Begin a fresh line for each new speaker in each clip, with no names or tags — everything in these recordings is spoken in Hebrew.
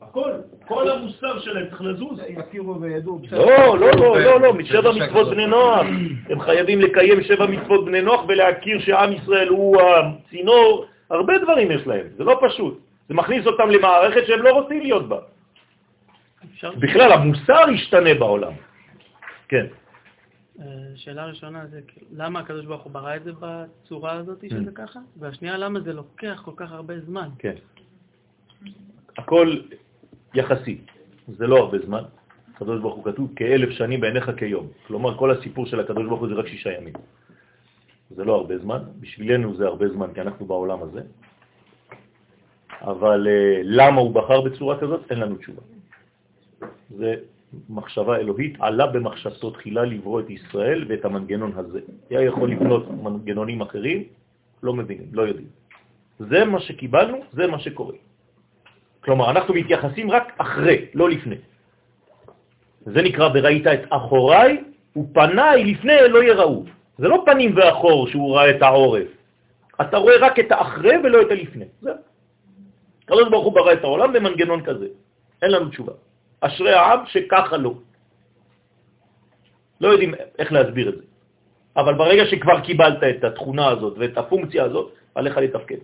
הכל, כל המוסר שלהם צריך לזוז. לא, לא, לא, לא, לא, משבע מצוות בני נוח. הם חייבים לקיים שבע מצוות בני נוח ולהכיר שעם ישראל הוא הצינור. הרבה דברים יש להם, זה לא פשוט. זה מכניס אותם למערכת שהם לא רוצים להיות בה. בכלל, המוסר ישתנה בעולם. כן.
אה, שאלה ראשונה זה למה הקדוש ברוך הוא ברא את זה בצורה הזאת שזה mm. ככה? והשנייה, למה זה לוקח כל כך הרבה זמן?
כן. הכל יחסי, זה לא הרבה זמן. הקדוש ברוך הוא כתוב כאלף שנים בעיניך כיום. כלומר, כל הסיפור של הקדוש ברוך הוא זה רק שישה ימים. זה לא הרבה זמן, בשבילנו זה הרבה זמן, כי אנחנו בעולם הזה. אבל uh, למה הוא בחר בצורה כזאת? אין לנו תשובה. זה מחשבה אלוהית, עלה במחשבתו תחילה לברוא את ישראל ואת המנגנון הזה. היה יכול לבנות מנגנונים אחרים, לא מבינים, לא יודעים. זה מה שקיבלנו, זה מה שקורה. כלומר, אנחנו מתייחסים רק אחרי, לא לפני. זה נקרא וראית את אחוריי ופניי לפני לא יראו. זה לא פנים ואחור שהוא ראה את העורף. אתה רואה רק את האחרי ולא את הלפני. זה. הקדוש הוא ברא את העולם במנגנון כזה. אין לנו תשובה. אשרי העם שככה לא. לא יודעים איך להסביר את זה. אבל ברגע שכבר קיבלת את התכונה הזאת ואת הפונקציה הזאת, עליך לתפקד.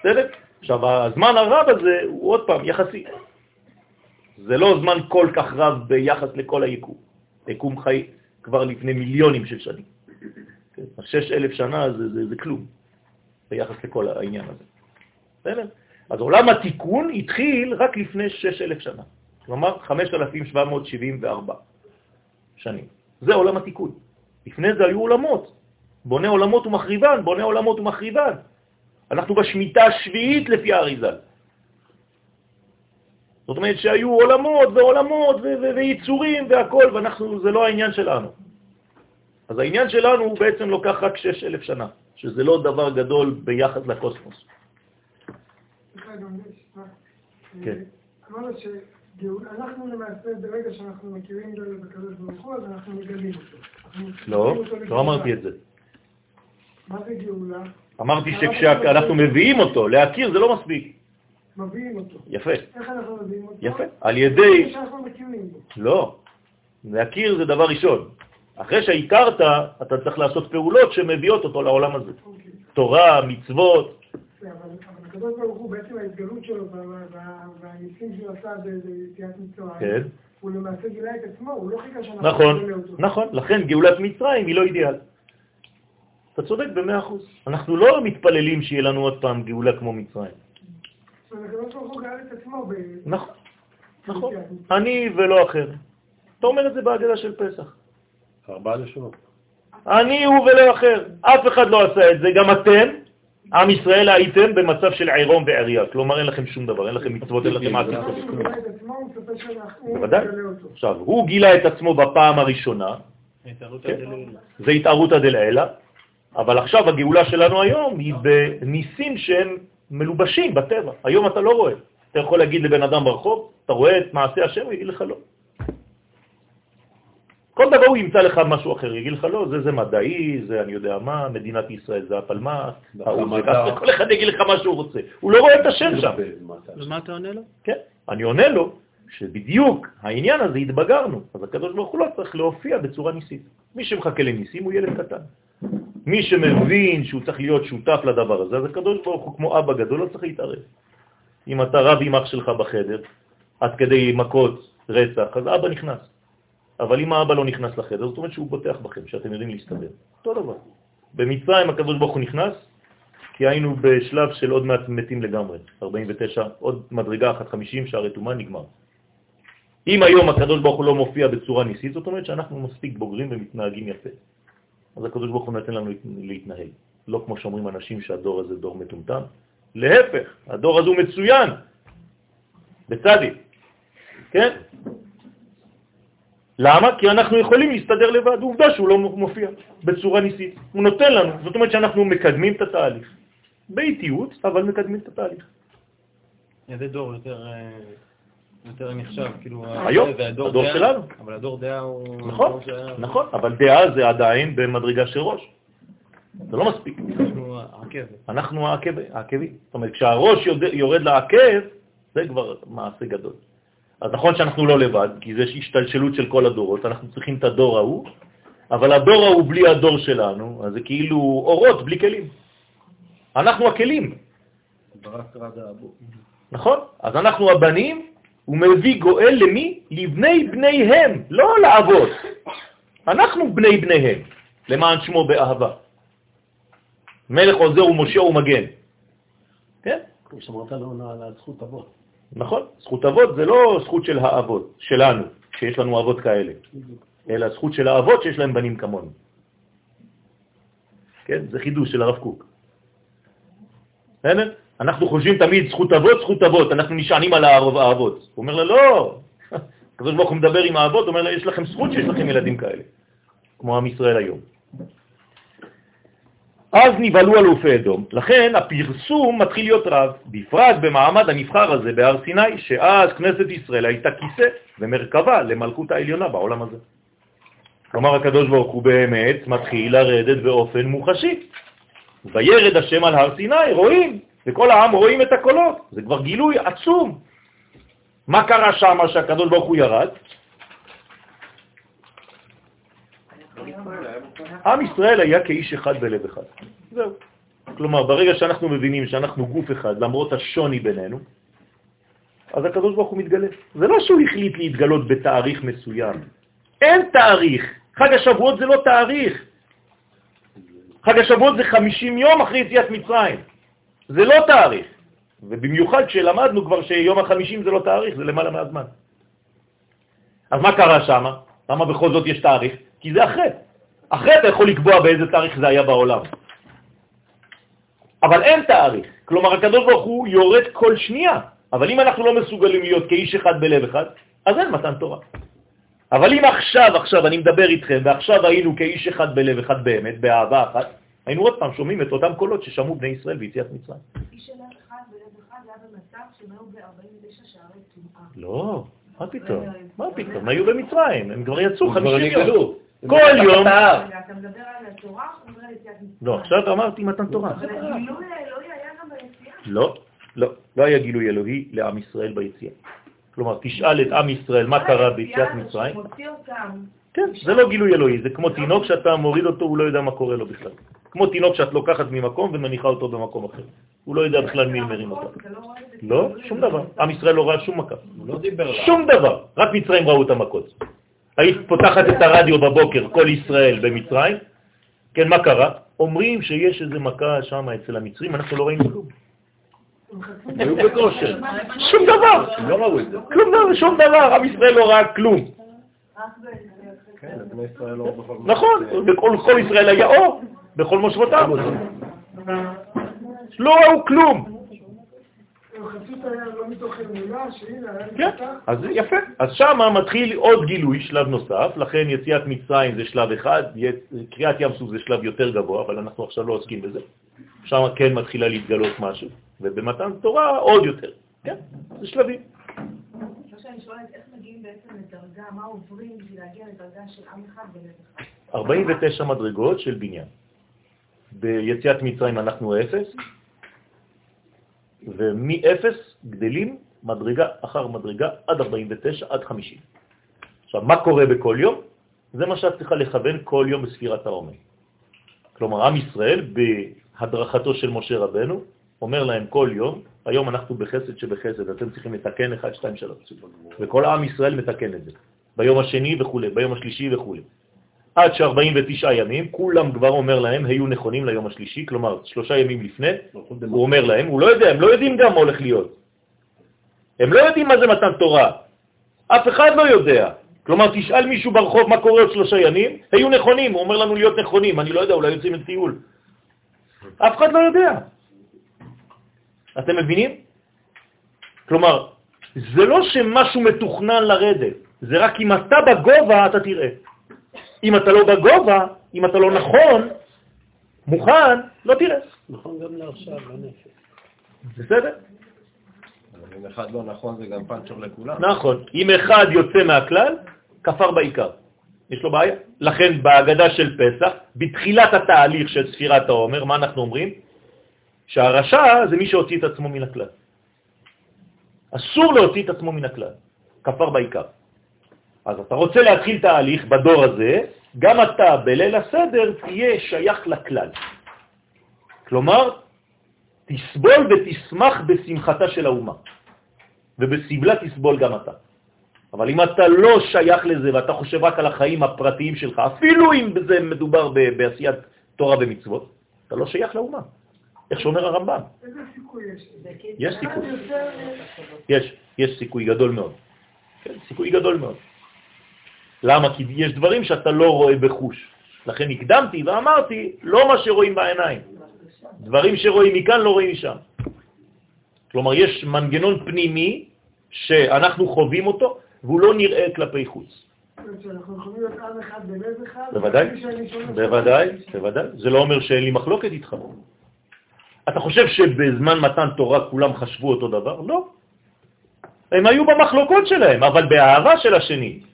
בסדר? עכשיו, הזמן הרב הזה הוא עוד פעם יחסי. זה לא זמן כל כך רב ביחס לכל היקום. יקום חי כבר לפני מיליונים של שנים. כן? שש אלף שנה זה, זה, זה כלום ביחס לכל העניין הזה. בסדר? אז עולם התיקון התחיל רק לפני שש אלף שנה. כלומר 5,774 שנים. זה עולם התיקון. לפני זה היו עולמות. בונה עולמות ומחריבן, בונה עולמות ומחריבן. אנחנו בשמיטה השביעית לפי האריזל. זאת אומרת שהיו עולמות ועולמות ויצורים והכל, ואנחנו, זה לא העניין שלנו. אז העניין שלנו הוא בעצם לוקח רק 6,000 שנה, שזה לא דבר גדול ביחס לקוסמוס.
כן. אנחנו למעשה, ברגע שאנחנו מכירים בקדוש ברוך הוא, אז אנחנו מגלים אותו.
לא, לא אמרתי את זה.
מה זה גאולה?
אמרתי שכשאנחנו מביאים אותו, להכיר זה לא מספיק.
מביאים אותו.
יפה.
איך אנחנו מביאים אותו?
יפה. על ידי... לא. להכיר זה דבר ראשון. אחרי שהכרת, אתה צריך לעשות פעולות שמביאות אותו לעולם הזה. אוקיי. תורה, מצוות.
אבל הקדוש ברוך הוא בעצם ההתגלות שלו והניסים שהוא עשה ביציאת מצרים, כן. הוא למעשה גילה את עצמו, הוא לא חיכה שאנחנו
נכון, נכון, לכן גאולת מצרים היא לא אידיאל. אתה צודק במאה אחוז. אנחנו לא מתפללים שיהיה לנו עוד פעם גאולה כמו מצרים. נכון, נכון. אני ולא אחר. אתה אומר את זה בהגדה של פסח.
ארבעה לשונות.
אני הוא ולא אחר. אף אחד לא עשה את זה, גם אתם, עם ישראל הייתם במצב של עירום ועריה, כלומר אין לכם שום דבר, אין לכם מצוות, אין לכם מעשים בוודאי. עכשיו, הוא גילה את עצמו בפעם הראשונה, כן. זה התערותא דלעילא, אבל עכשיו הגאולה שלנו היום היא בניסים שהם מלובשים בטבע. היום אתה לא רואה. אתה יכול להגיד לבן אדם ברחוב, אתה רואה את מעשה השם, הוא יגיד לך לא. כל דבר הוא ימצא לך משהו אחר, יגיד לך לא, זה זה מדעי, זה אני יודע מה, מדינת ישראל זה הפלמ"ס, כל אחד יגיד לך מה שהוא רוצה. הוא לא רואה את השם שם.
ומה אתה עונה לו?
כן, אני עונה לו שבדיוק העניין הזה התבגרנו, אז הקדוש ברוך הוא לא צריך להופיע בצורה ניסית. מי שמחכה לניסים הוא ילד קטן. מי שמבין שהוא צריך להיות שותף לדבר הזה, אז הקדוש ברוך הוא כמו אבא גדול לא צריך להתערב. אם אתה רב עם אח שלך בחדר, עד כדי מכות רצח, אז אבא נכנס. אבל אם האבא לא נכנס לחדר, זאת אומרת שהוא בוטח בכם, שאתם יודעים להסתדר. אותו דבר. במצרים הקדוש ברוך הוא נכנס, כי היינו בשלב של עוד מעט מתים לגמרי, 49, עוד מדרגה אחת, 50, שערי תומה נגמר. אם היום הקדוש ברוך הוא לא מופיע בצורה ניסית, זאת אומרת שאנחנו מספיק בוגרים ומתנהגים יפה. אז הקדוש ברוך הוא נותן לנו להתנהל. לא כמו שאומרים אנשים שהדור הזה דור מטומטם. להפך, הדור הזה הוא מצוין, בצדי, כן? למה? כי אנחנו יכולים להסתדר לבד. עובדה שהוא לא מופיע בצורה ניסית. הוא נותן לנו. זאת אומרת שאנחנו מקדמים את התהליך. באיטיות, אבל מקדמים את התהליך.
איזה דור יותר... יותר נחשב, כאילו...
היום, הדור שלנו.
אבל הדור דעה הוא...
נכון, נכון, אבל דעה זה עדיין במדרגה של ראש. זה לא מספיק. אנחנו העקבים. זאת אומרת, כשהראש יורד לעקב, זה כבר מעשה גדול. אז נכון שאנחנו לא לבד, כי זה השתלשלות של כל הדורות, אנחנו צריכים את הדור ההוא, אבל הדור ההוא בלי הדור שלנו, אז זה כאילו אורות בלי כלים. אנחנו הכלים. נכון? אז אנחנו הבנים, הוא מביא גואל למי? לבני בניהם, לא לאבות. אנחנו בני בניהם, למען שמו באהבה. מלך עוזר ומשה ומגן. כן?
כמו שאמרת לו על זכות אבות.
נכון, זכות אבות זה לא זכות של האבות, שלנו, שיש לנו אבות כאלה, אלא זכות של האבות שיש להם בנים כמונו. כן? זה חידוש של הרב קוק. בסדר? אנחנו חושבים תמיד זכות אבות, זכות אבות, אנחנו נשענים על האבות. הוא אומר לה, לא, הקדוש ברוך הוא מדבר עם האבות, אומר לה, יש לכם זכות שיש לכם ילדים כאלה, כמו עם ישראל היום. אז נבהלו אלופי אדום. לכן הפרסום מתחיל להיות רב, בפרט במעמד הנבחר הזה בהר סיני, שאז כנסת ישראל הייתה כיסא ומרכבה למלכות העליונה בעולם הזה. כלומר, הקדוש ברוך הוא באמת מתחיל לרדת באופן מוחשי. וירד השם על הר סיני, רואים, וכל העם רואים את הקולות. זה כבר גילוי עצום. מה קרה שם שהקדוש ברוך הוא ירד? עם ישראל היה כאיש אחד בלב אחד. זהו. כלומר, ברגע שאנחנו מבינים שאנחנו גוף אחד, למרות השוני בינינו, אז הקדוש ברוך הוא מתגלה. זה לא שהוא החליט להתגלות בתאריך מסוים. אין תאריך. חג השבועות זה לא תאריך. חג השבועות זה 50 יום אחרי יציאת מצרים. זה לא תאריך. ובמיוחד כשלמדנו כבר שיום החמישים זה לא תאריך, זה למעלה מהזמן. אז מה קרה שם? למה בכל זאת יש תאריך? כי זה אחרי. אחרי אתה יכול לקבוע באיזה תאריך זה היה בעולם. אבל אין תאריך. כלומר, הקדוש ברוך הוא יורד כל שנייה. אבל אם אנחנו לא מסוגלים להיות כאיש אחד בלב אחד, אז אין מתן תורה. אבל אם עכשיו, עכשיו אני מדבר איתכם, ועכשיו היינו כאיש אחד בלב אחד באמת, באהבה אחת, היינו עוד פעם שומעים את אותם קולות ששמעו בני ישראל ביציאת מצרים. איש אחד בלב אחד היה במצב שהם היו ב-49 שערי טומאה. לא, מה פתאום? מה פתאום? הם היו במצרים, הם כבר יצאו 50 יום. כל יום... אתה מדבר על התורה או מדבר על יציאת מצרים? לא, עכשיו אמרתי מתן תורה. אבל הגילוי האלוהי היה גם ביציאה? לא, לא, לא היה גילוי אלוהי לעם ישראל ביציאה. כלומר, תשאל את עם ישראל מה קרה ביציאת מצרים. כן, זה לא גילוי אלוהי, זה כמו תינוק שאתה מוריד אותו, הוא לא יודע מה קורה לו בכלל. כמו תינוק שאת לוקחת ממקום ומניחה אותו במקום אחר. הוא לא יודע בכלל מי מרים אותו. לא, שום דבר. עם ישראל לא ראה שום מכה. לא שום דבר. רק מצרים ראו את המכות. היית פותחת את הרדיו בבוקר, כל ישראל במצרים, כן, מה קרה? אומרים שיש איזה מכה שם אצל המצרים, אנחנו לא ראינו כלום. היו בכושר. שום דבר. לא ראו את זה. כלום דבר, שום דבר, עם ישראל לא ראה כלום. כן, לא נכון, בכל ישראל היה אור, בכל מושבותיו. לא ראו כלום. כן, אז יפה. אז שם מתחיל עוד גילוי, שלב נוסף, לכן יציאת מצרים זה שלב אחד, קריאת ים סוף זה שלב יותר גבוה, אבל אנחנו עכשיו לא עוסקים בזה. שם כן מתחילה להתגלות משהו, ובמתן תורה עוד יותר. כן, זה שלבים. שאני שואלת, איך מגיעים בעצם לדרגה, מה עוברים בשביל להגיע לדרגה של עם אחד בלב אחד? 49 מדרגות של בניין. ביציאת מצרים אנחנו אפס, ומ-0 גדלים מדרגה אחר מדרגה עד 49, עד 50. עכשיו, מה קורה בכל יום? זה מה שאת צריכה לכוון כל יום בספירת העומר. כלומר, עם ישראל, בהדרכתו של משה רבנו, אומר להם כל יום, היום אנחנו בחסד שבחסד, אתם צריכים לתקן 1, 2, 3. וכל עם ישראל מתקן את זה. ביום השני וכו', ביום השלישי וכו'. עד ש-49 ימים, כולם כבר אומר להם, היו נכונים ליום השלישי, כלומר, שלושה ימים לפני, הוא אומר להם, הוא לא יודע, הם לא יודעים גם מה הולך להיות. הם לא יודעים מה זה מתן תורה. אף אחד לא יודע. כלומר, תשאל מישהו ברחוב מה קורה עוד שלושה ימים, היו נכונים, הוא אומר לנו להיות נכונים, אני לא יודע, אולי יוצאים לטיול. אף אחד לא יודע. אתם מבינים? כלומר, זה לא שמשהו מתוכנן לרדת, זה רק אם אתה בגובה אתה תראה. אם אתה לא בגובה, אם אתה לא נכון, מוכן, לא תראה.
נכון גם לעכשיו, לנפש.
בסדר?
אם אחד לא נכון זה גם פאנצ'ר לכולם.
נכון. אם אחד יוצא מהכלל, כפר בעיקר. יש לו בעיה. לכן בהגדה של פסח, בתחילת התהליך של ספירת העומר, מה אנחנו אומרים? שהרשע זה מי שהוציא את עצמו מן הכלל. אסור להוציא את עצמו מן הכלל, כפר בעיקר. אז אתה רוצה להתחיל תהליך בדור הזה, גם אתה בליל הסדר תהיה שייך לכלל. כלומר, תסבול ותשמח בשמחתה של האומה, ובסבלה תסבול גם אתה. אבל אם אתה לא שייך לזה ואתה חושב רק על החיים הפרטיים שלך, אפילו אם זה מדובר בעשיית תורה ומצוות, אתה לא שייך לאומה. איך שאומר הרמב"ם.
איזה סיכוי יש?
יש סיכוי. יש, יש סיכוי גדול מאוד. כן, סיכוי גדול מאוד. למה? כי יש דברים שאתה לא רואה בחוש. לכן הקדמתי ואמרתי, לא מה שרואים בעיניים. דברים שרואים מכאן לא רואים משם. כלומר, יש מנגנון פנימי שאנחנו חווים אותו, והוא לא נראה כלפי חוץ. בוודאי, בוודאי, בוודאי. זה לא אומר שאין לי מחלוקת איתך. אתה חושב שבזמן מתן תורה כולם חשבו אותו דבר? לא. הם היו במחלוקות שלהם, אבל באהבה של השני.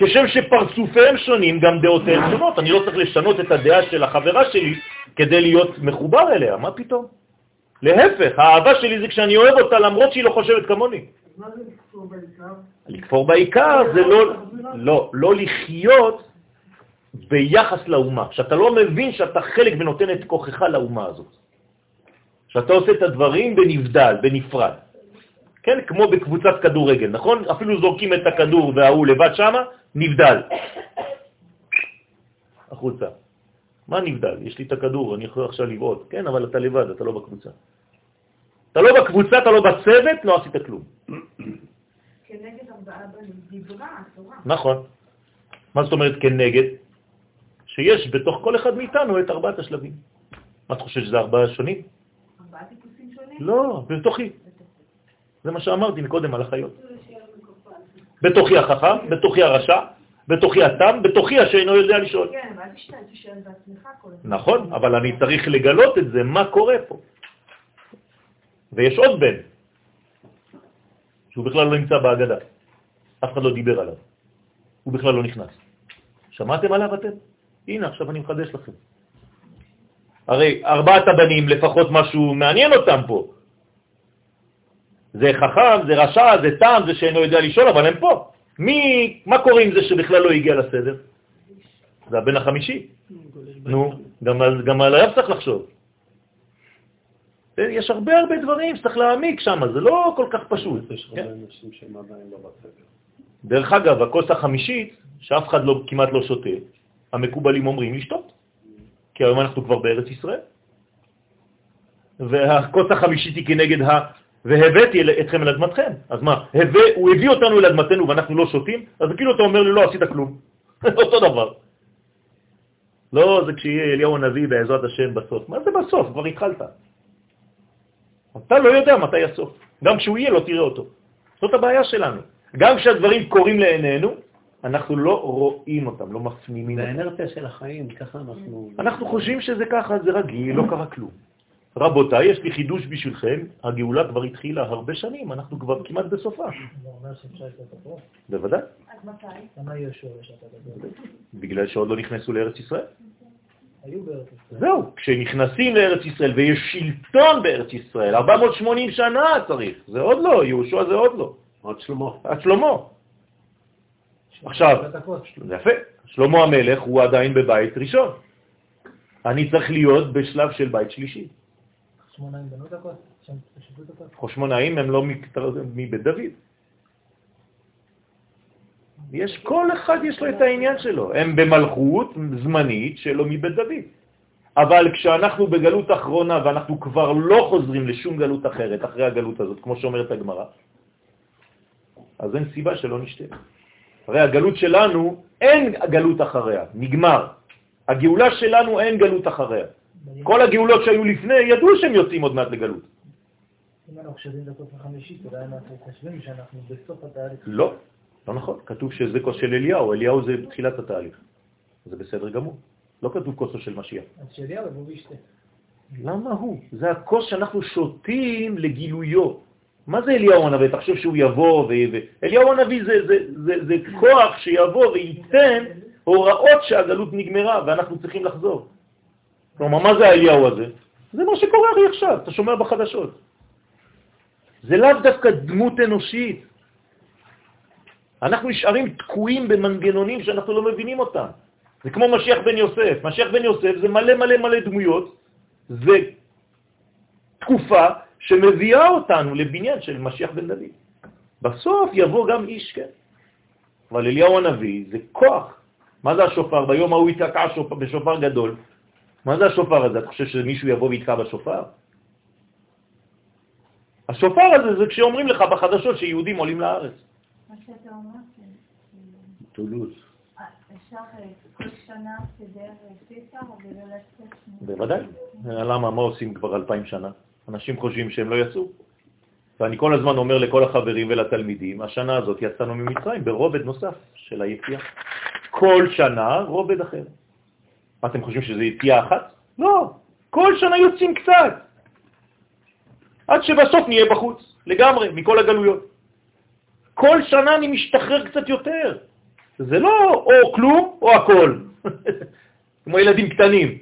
כשם שפרצופיהם שונים, גם דעותיהם שונות. אני לא צריך לשנות את הדעה של החברה שלי כדי להיות מחובר אליה, מה פתאום? להפך, האהבה שלי זה כשאני אוהב אותה למרות שהיא לא חושבת כמוני.
מה זה לכפור בעיקר?
לכפור בעיקר זה לא, לא, לא לחיות ביחס לאומה, שאתה לא מבין שאתה חלק ונותן את כוחך לאומה הזאת. שאתה עושה את הדברים בנבדל, בנפרד. כן, כמו בקבוצת כדורגל, נכון? אפילו זורקים את הכדור וההוא לבד שמה, נבדל. החוצה. מה נבדל? יש לי את הכדור, אני יכול עכשיו לבעוט. כן, אבל אתה לבד, אתה לא בקבוצה. אתה לא בקבוצה, אתה לא בצוות, לא עשית כלום.
כנגד ארבעה בנים, דיברה התורה.
נכון. מה זאת אומרת כנגד? שיש בתוך כל אחד מאיתנו את ארבעת השלבים. מה אתה חושב שזה ארבעה שונים?
ארבעה טיפוסים שונים?
לא, בתוכי. זה מה שאמרתי מקודם על החיות. בתוכי החכם, בתוכי הרשע, בתוכי התם, בתוכי השאינו יודע לשאול.
כן, אבל אל תשאל בעצמך כל הזמן.
נכון, אבל אני צריך לגלות את זה, מה קורה פה. ויש עוד בן, שהוא בכלל לא נמצא בהגדה. אף אחד לא דיבר עליו. הוא בכלל לא נכנס. שמעתם עליו אתם? הנה, עכשיו אני מחדש לכם. הרי ארבעת הבנים, לפחות משהו מעניין אותם פה. זה חכם, זה רשע, זה טעם, זה שאינו יודע לשאול, אבל הם פה. מי, מה קורה עם זה שבכלל לא הגיע לסדר? זה הבן החמישי. נו, גם על, גם עליו צריך לחשוב. יש הרבה הרבה דברים שצריך להעמיק שם, זה לא כל כך פשוט.
יש הרבה אנשים שהם עדיין לא בסדר.
דרך אגב, הכוס החמישית, שאף אחד לא, כמעט לא שותה, המקובלים אומרים לשתות, כי היום אנחנו כבר בארץ ישראל. והכוס החמישית היא כנגד ה... והבאתי אתכם אל אדמתכם. אז מה, הבא, הוא הביא אותנו אל אדמתנו ואנחנו לא שותים, אז כאילו אתה אומר לי, לא עשית כלום. אותו דבר. לא, זה כשיהיה אליהו הנביא בעזרת השם בסוף. מה זה בסוף? כבר התחלת. אתה לא יודע מתי הסוף. גם כשהוא יהיה לא תראה אותו. זאת הבעיה שלנו. גם כשהדברים קורים לעינינו, אנחנו לא רואים אותם, לא מפנימים
זה
אותם.
האנרציה של החיים, ככה אנחנו...
אנחנו חושבים שזה ככה, זה רגיל, לא קרה כלום. רבותיי, יש לי חידוש בשבילכם, הגאולה כבר התחילה הרבה שנים, אנחנו כבר כמעט בסופה. בוודאי,
אז מתי?
בגלל שעוד לא נכנסו לארץ ישראל.
היו בארץ ישראל.
זהו, כשנכנסים לארץ ישראל ויש שלטון בארץ ישראל, 480 שנה צריך, זה עוד לא, יהושע זה עוד לא,
עוד שלמה.
עד שלמה. עכשיו, יפה, שלמה המלך הוא עדיין בבית ראשון. אני צריך להיות בשלב של בית שלישי.
שמונאים בנו את? שם שיפוט הכל?
חושמונאים הם לא מבית דוד. יש, כל אחד יש לו את העניין שלו. הם במלכות זמנית שלו מבית דוד. אבל כשאנחנו בגלות אחרונה ואנחנו כבר לא חוזרים לשום גלות אחרת אחרי הגלות הזאת, כמו שאומרת הגמרא, אז אין סיבה שלא נשתה. הרי הגלות שלנו, אין גלות אחריה, נגמר. הגאולה שלנו אין גלות אחריה. כל הגאולות שהיו לפני ידעו שהם יוצאים עוד מעט לגלות.
אם אנחנו חושבים את הכוס החמישית, אולי אנחנו חושבים שאנחנו בסוף התהליך.
לא, לא נכון. כתוב שזה כוס של אליהו, אליהו זה תחילת התהליך. זה בסדר גמור. לא כתוב כוסו של משיח.
אז שאליהו יבוא וישתה.
למה הוא? זה הכוס שאנחנו שותים לגילויו. מה זה אליהו הנביא? חושב שהוא יבוא ו... אליהו הנביא זה, זה, זה, זה כוח שיבוא וייתן הוראות שהגלות נגמרה ואנחנו צריכים לחזור. כלומר, מה זה האליהו הזה? זה מה שקורה לי עכשיו, אתה שומע בחדשות. זה לאו דווקא דמות אנושית. אנחנו נשארים תקועים במנגנונים שאנחנו לא מבינים אותם. זה כמו משיח בן יוסף. משיח בן יוסף זה מלא מלא מלא דמויות, זה תקופה שמביאה אותנו לבניין של משיח בן דוד. בסוף יבוא גם איש, כן. אבל אליהו הנביא זה כוח. מה זה השופר? ביום ההוא יתקע בשופר גדול. מה זה השופר הזה? אתה חושב שמישהו יבוא ויתקע בשופר? השופר הזה זה כשאומרים לך בחדשות שיהודים עולים לארץ.
מה שאתה אומר,
טולוז.
אה, אפשר אה, לצאת?
בוודאי. למה? מה עושים כבר אלפיים שנה? אנשים חושבים שהם לא יצאו. ואני כל הזמן אומר לכל החברים ולתלמידים, השנה הזאת יצאנו ממצרים ברובד נוסף של היציאה. כל שנה רובד אחר. מה אתם חושבים שזה יציאה אחת? לא, כל שנה יוצאים קצת. עד שבסוף נהיה בחוץ, לגמרי, מכל הגלויות. כל שנה אני משתחרר קצת יותר. זה לא או כלום או הכל, כמו ילדים קטנים.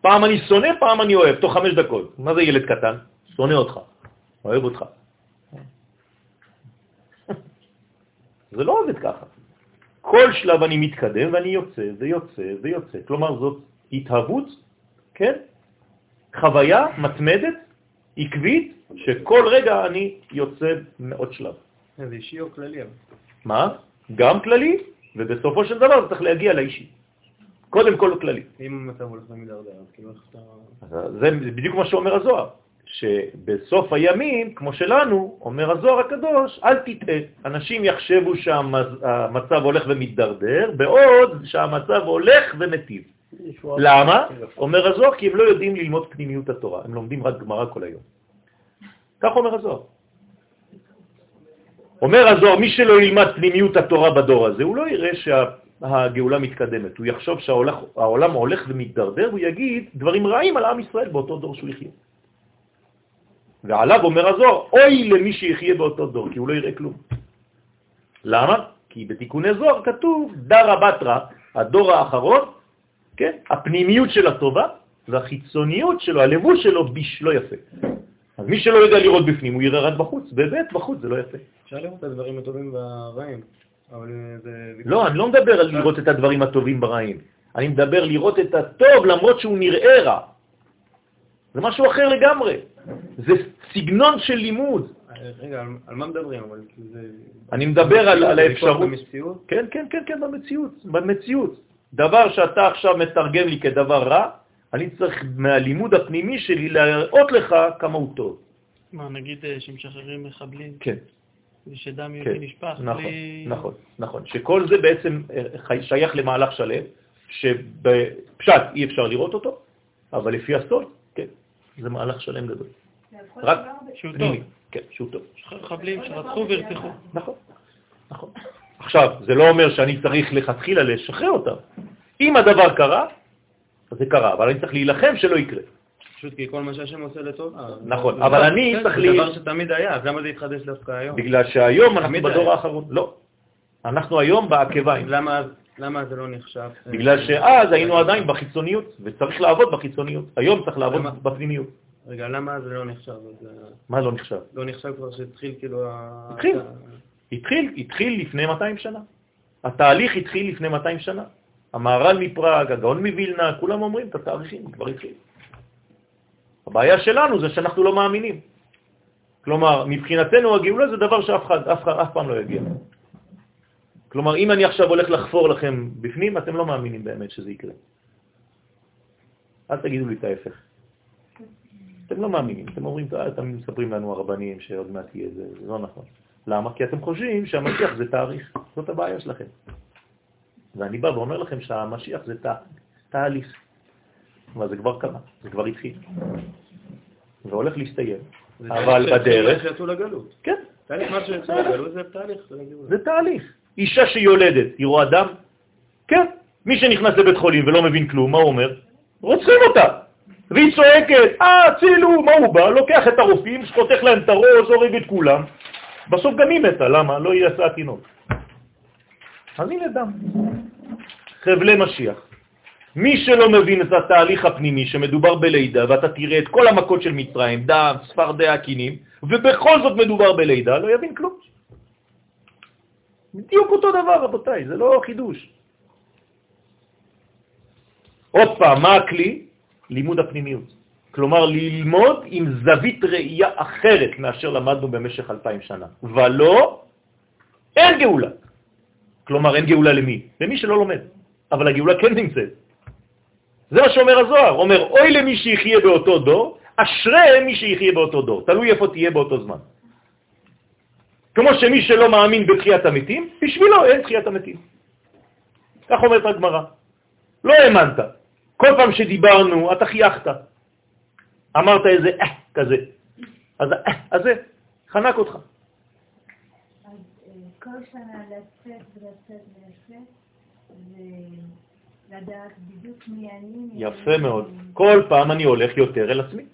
פעם אני שונא, פעם אני אוהב, תוך חמש דקות. מה זה ילד קטן? שונא אותך, אוהב אותך. זה לא עובד ככה. כל שלב אני מתקדם ואני יוצא ויוצא ויוצא. כלומר, זאת התהוות, כן? חוויה מתמדת, עקבית, שכל רגע אני יוצא מעוד שלב.
זה אישי או כללי?
מה? גם כללי, ובסופו של דבר זה צריך להגיע לאישי. קודם כל כללי.
אם המצב הולך למידרדר, אז כאילו איך
אתה... זה בדיוק מה שאומר הזוהר, שבסוף הימים, כמו שלנו, אומר הזוהר הקדוש, אל תטעה. אנשים יחשבו שהמצב הולך ומתדרדר, בעוד שהמצב הולך ומטיב. למה? אומר הזוהר, כי הם לא יודעים ללמוד פנימיות התורה, הם לומדים רק גמרא כל היום. כך אומר הזוהר. אומר הזוהר, מי שלא ילמד פנימיות התורה בדור הזה, הוא לא יראה שהגאולה מתקדמת. הוא יחשוב שהעולם הולך ומתדרדר, הוא יגיד דברים רעים על עם ישראל באותו דור שהוא יחיה. ועליו אומר הזוהר, אוי למי שיחיה באותו דור, כי הוא לא יראה כלום. למה? כי בתיקוני זוהר כתוב דרה בתרה, הדור האחרון, כן? הפנימיות של הטובה והחיצוניות שלו, הלבוש שלו, ביש לא יפה. אז מי שלא יודע לראות בפנים, הוא יראה רק בחוץ. באמת, בחוץ זה לא יפה.
אפשר לראות את הדברים הטובים והרעים.
לא, אני לא מדבר על לראות את הדברים הטובים ברעים. אני מדבר לראות את הטוב למרות שהוא נראה רע. זה משהו אחר לגמרי. זה סגנון של לימוד.
רגע, על, מה מדברים? אבל זה...
אני מדבר על, האפשרות...
במציאות?
כן, כן, כן, כן, במציאות. במציאות. דבר שאתה עכשיו מתרגם לי כדבר רע, אני צריך מהלימוד הפנימי שלי להראות לך כמה הוא טוב.
מה, נגיד אה, שמשחררים מחבלים?
כן.
ושדם
כן.
יהודי נשפך?
נכון,
בלי...
נכון, נכון. שכל זה בעצם אה, שייך למהלך שלם, שבפשט אי אפשר לראות אותו, אבל לפי הסוד, כן, זה מהלך שלם גדול. רק
שהוא טוב.
פנימי, כן, שהוא טוב.
מחבלים שרצחו וירצחו.
נכון, נכון. עכשיו, זה לא אומר שאני צריך לכתחילה לשחרר אותם. אם הדבר קרה, אז זה קרה, אבל אני צריך להילחם שלא יקרה.
פשוט כי כל מה שהשם עושה לטוב.
נכון, אבל אני צריך
זה. דבר שתמיד היה, אז למה זה התחדש דווקא היום?
בגלל שהיום אנחנו בדור. האחרון. לא. אנחנו היום בעקביים.
למה למה זה לא נחשב?
בגלל שאז היינו עדיין בחיצוניות, וצריך לעבוד בחיצוניות. היום צריך לעבוד? בפנימיות.
רגע, למה זה לא נחשב? אה,
מה לא נחשב?
לא נחשב כבר שהתחיל כאילו...
התחיל. התחיל, התחיל לפני 200 שנה. התהליך התחיל לפני 200 שנה. המהר"ל מפראג, הגאון מווילנה, כולם אומרים את התאריכים, כבר התחיל. הבעיה שלנו זה שאנחנו לא מאמינים. כלומר, מבחינתנו הגאולה זה דבר שאף אחד, אף, אף פעם לא יגיע. כלומר, אם אני עכשיו הולך לחפור לכם בפנים, אתם לא מאמינים באמת שזה יקרה. אל תגידו לי את ההפך. אתם לא מאמינים, אתם אומרים, "אה, אתם מספרים לנו הרבנים שעוד מעט יהיה זה, זה לא נכון. למה? כי אתם חושבים שהמשיח זה תאריך, זאת הבעיה שלכם. ואני בא ואומר לכם שהמשיח זה תה, תהליך. אבל זה כבר קרה, זה כבר התחיל. והולך להסתיים.
זה
אבל
תהליך
בדרך,
שיצאו לגלות.
כן,
תהליך מה שיצאו לגלות זה תהליך. זה.
זה תהליך. אישה שיולדת, היא רואה דם? כן. מי שנכנס לבית חולים ולא מבין כלום, מה הוא אומר? רוצחים אותה. והיא צועקת, אה, צילו, מה הוא בא? לוקח את הרופאים, חותך להם את הראש, הורג את כולם. בסוף גם היא מתה, למה? לא יצא תינוק. אז הנה דם. חבלי משיח. מי שלא מבין את התהליך הפנימי שמדובר בלידה, ואתה תראה את כל המכות של מצרים, דם, צפרדע, הקינים, ובכל זאת מדובר בלידה, לא יבין כלום. בדיוק אותו דבר, רבותיי, זה לא חידוש. עוד פעם, מה הכלי? לימוד הפנימיות. כלומר, ללמוד עם זווית ראייה אחרת מאשר למדנו במשך אלפיים שנה. ולא, אין גאולה. כלומר, אין גאולה למי? למי שלא לומד. אבל הגאולה כן נמצאת. זה מה שאומר הזוהר, אומר, אוי למי שיחיה באותו דור, אשרי מי שיחיה באותו דור, תלוי איפה תהיה באותו זמן. כמו שמי שלא מאמין בתחיית המתים, בשבילו אין תחיית המתים. כך אומרת הגמרא. לא האמנת. כל פעם שדיברנו, אתה חייכת. אמרת איזה אה כזה. אז אה הזה חנק אותך.
אז אה, כל שנה לצאת ולצאת ולצאת, ולדעת בדיוק מי אני.
יפה מאוד. כל פעם אני הולך יותר אל עצמי.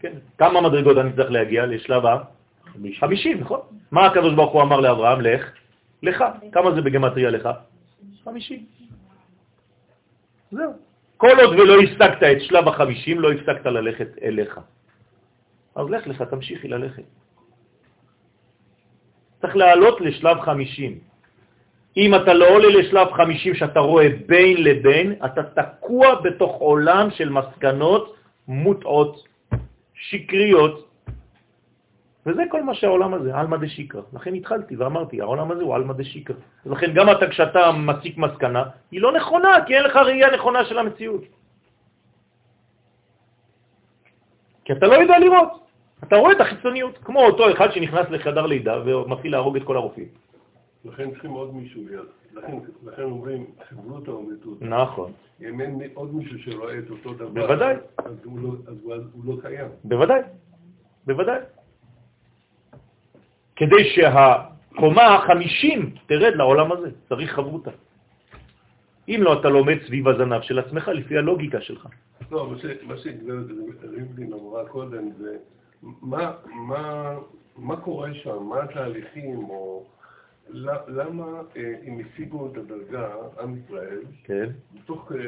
כן. כמה מדרגות אני צריך להגיע לשלב ה... חמישים, נכון? מה הקדוש ברוך הוא אמר לאברהם? לך, לך. כמה זה בגמטריה לך? חמישים. זהו. כל עוד ולא השגת את שלב החמישים, לא הפסקת ללכת אליך. אז לך לך, תמשיכי ללכת. צריך לעלות לשלב חמישים. אם אתה לא עולה לשלב חמישים שאתה רואה בין לבין, אתה תקוע בתוך עולם של מסקנות מוטעות, שקריות, וזה כל מה שהעולם הזה, אלמא דשיקרא. לכן התחלתי ואמרתי, העולם הזה הוא אלמא דשיקרא. לכן גם אתה, כשאתה מסיק מסקנה, היא לא נכונה, כי אין לך ראייה נכונה של המציאות. כי אתה לא יודע לראות. אתה רואה את החיצוניות, כמו אותו אחד שנכנס לחדר לידה ומתחיל להרוג את כל הרופאים.
לכן צריכים עוד מישהו ליד. לכן, לכן אומרים, חברות האומתות.
נכון.
אם אין עוד מישהו שרואה את אותו דבר,
בוודאי.
אז הוא לא, אז הוא, הוא לא קיים.
בוודאי, בוודאי. כדי שהקומה החמישים תרד לעולם הזה, צריך חברותה. אם לא, אתה לומד סביב הזנב של עצמך לפי הלוגיקה שלך.
לא, מה שגברת ריבלין אמרה קודם זה מה, מה, מה קורה שם, מה התהליכים, או למה אה, הם השיגו את הדרגה, עם ישראל,
כן.
בתוך אה,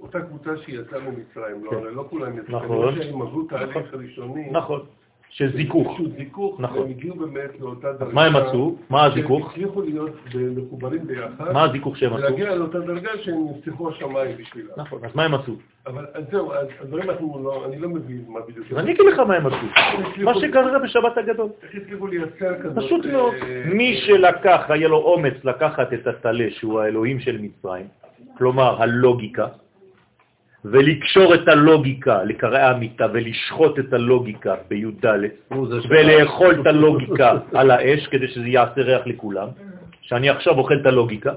אותה קבוצה שיצאה ממצרים, לא,
כן.
לא, כולם יצאו,
נכון.
שהם עברו תהליך ראשוני,
נכון, של זיכוך.
זיכוך,
נכון.
והם הגיעו באמת לאותה דרגה.
מה הם עשו? מה הזיכוך?
שהם הצליחו להיות מחוברים ביחד.
מה הזיכוך שהם עשו?
ולהגיע לאותה דרגה שהם נפתחו השמיים בשבילה.
נכון, אז מה הם עשו?
אבל זהו, הדברים אנחנו לא, אני לא מבין מה בדיוק.
אני אגיד לך מה הם עשו. מה שקרה בשבת הגדול.
איך הצליחו לייצר כזאת...
פשוט מאוד.
אה,
מי שלקח, היה לו אומץ לקחת את הטלה, שהוא האלוהים של מצרים, כלומר הלוגיקה, ולקשור את הלוגיקה לקראי המיטה ולשחוט את הלוגיקה בי"ד ולאכול את הלוגיקה על האש כדי שזה יעשה ריח לכולם, שאני עכשיו אוכל את הלוגיקה,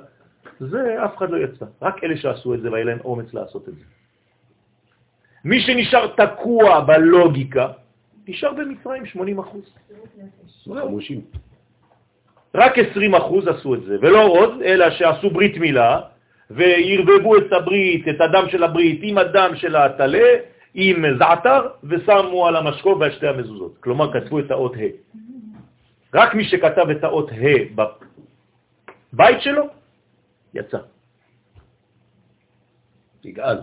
זה אף אחד לא יצא. רק אלה שעשו את זה והיה להם אומץ לעשות את זה. מי שנשאר תקוע בלוגיקה, נשאר במצרים 80 אחוז. רק 20 אחוז עשו את זה, ולא עוד, אלא שעשו ברית מילה, וערבבו את הברית, את הדם של הברית, עם הדם של הטלה, עם זעתר, ושמו על המשקוף ועל שתי המזוזות. כלומר, כתבו את האות ה'. רק מי שכתב את האות ה' בבית שלו, יצא.
יגאל.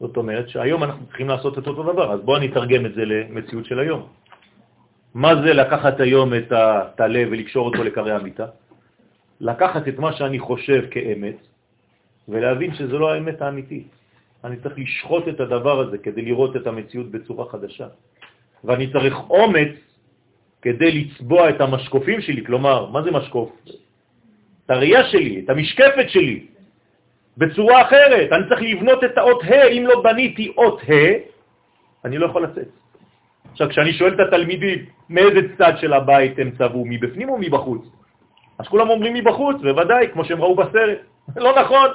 זאת אומרת שהיום אנחנו צריכים לעשות את אותו דבר, אז בואו אני אתרגם את זה למציאות של היום. מה זה לקחת היום את הטלה ולקשור אותו לקרי המיטה? לקחת את מה שאני חושב כאמת ולהבין שזה לא האמת האמיתית. אני צריך לשחוט את הדבר הזה כדי לראות את המציאות בצורה חדשה. ואני צריך אומץ כדי לצבוע את המשקופים שלי, כלומר, מה זה משקוף? את הראייה שלי, את המשקפת שלי, בצורה אחרת. אני צריך לבנות את האות ה', אם לא בניתי אות ה', אני לא יכול לצאת. עכשיו, כשאני שואל את התלמידים מאיזה צד של הבית הם צבעו, מבפנים או מבחוץ? אז כולם אומרים מבחוץ, בוודאי, כמו שהם ראו בסרט. לא נכון.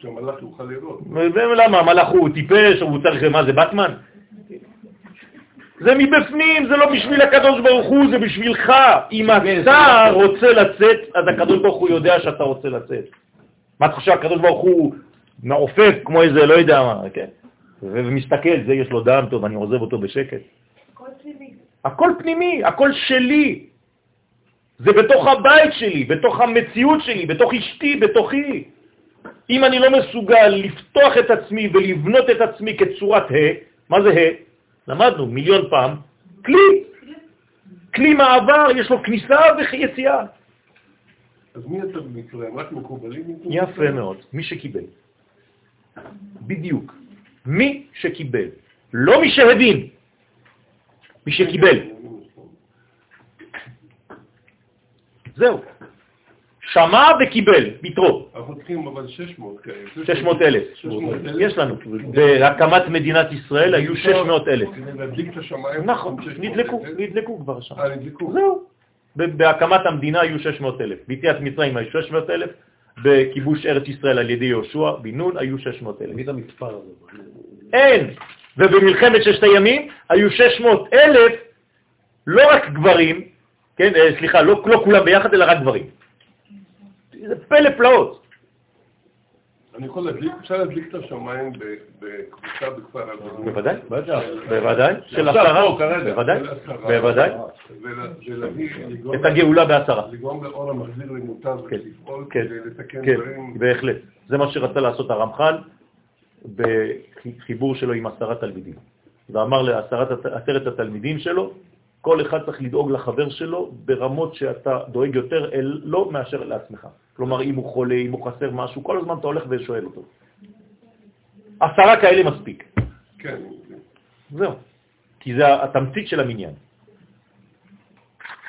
שהמלאך יוכל לראות.
ולמה, המלאך הוא טיפש, הוא צריך, מה זה, בטמן? זה מבפנים, זה לא בשביל הקדוש ברוך הוא, זה בשבילך. אם אתה רוצה לצאת, אז הקדוש ברוך הוא יודע שאתה רוצה לצאת. מה אתה חושב, הקדוש ברוך הוא מעופף כמו איזה, לא יודע מה, כן? ומסתכל, זה יש לו דם טוב, אני עוזב אותו בשקט.
הכל פנימי.
הכל פנימי, הכל שלי. זה בתוך הבית שלי, בתוך המציאות שלי, בתוך אשתי, בתוכי. אם אני לא מסוגל לפתוח את עצמי ולבנות את עצמי כצורת ה', מה זה ה'? למדנו מיליון פעם, כלי. כלי מעבר, יש לו כניסה ויציאה.
אז מי אתה במקרה? רק מקובלים?
יפה מאוד, מי שקיבל. בדיוק. מי שקיבל. לא מי שהבין, מי שקיבל. זהו. שמע וקיבל, ביתרו.
אנחנו צריכים אבל 600 כאלה.
600 אלף. יש לנו. בהקמת מדינת ישראל היו 600 אלף.
כדי להדליק את השמיים.
נכון, נדלקו, נדלקו כבר שם.
אה, נדלקו.
זהו. בהקמת המדינה היו 600 אלף. ביציאת מצרים היו 600 אלף, בכיבוש ארץ ישראל על ידי יהושע בן נון היו 600 אלף.
תמיד המספר הזה.
אין. ובמלחמת ששת הימים היו 600 אלף, לא רק גברים, כן, אה, סליחה, לא, לא כולם ביחד, אלא רק גברים. זה פלא פלאות.
אני יכול להדליק, אפשר להדליק את השמיים בקבוצה בכפר אדומים.
בוודאי, בוודאי, של עשרה, בוודאי, בוודאי. את הגאולה בעשרה.
לגרום לאור המחזיר למוטב
כן,
ולפעול
כן,
כדי לתקן
כן,
דברים.
בהחלט. זה מה שרצה לעשות הרמח"ל בחיבור שלו עם עשרה תלמידים. ואמר לעשרת עשרת התלמידים שלו, כל אחד צריך לדאוג לחבר שלו ברמות שאתה דואג יותר אל לא מאשר לעצמך. כלומר, אם הוא חולה, אם הוא חסר משהו, כל הזמן אתה הולך ושואל אותו. עשרה כאלה מספיק.
כן.
זהו. כי זה התמצית של המניין.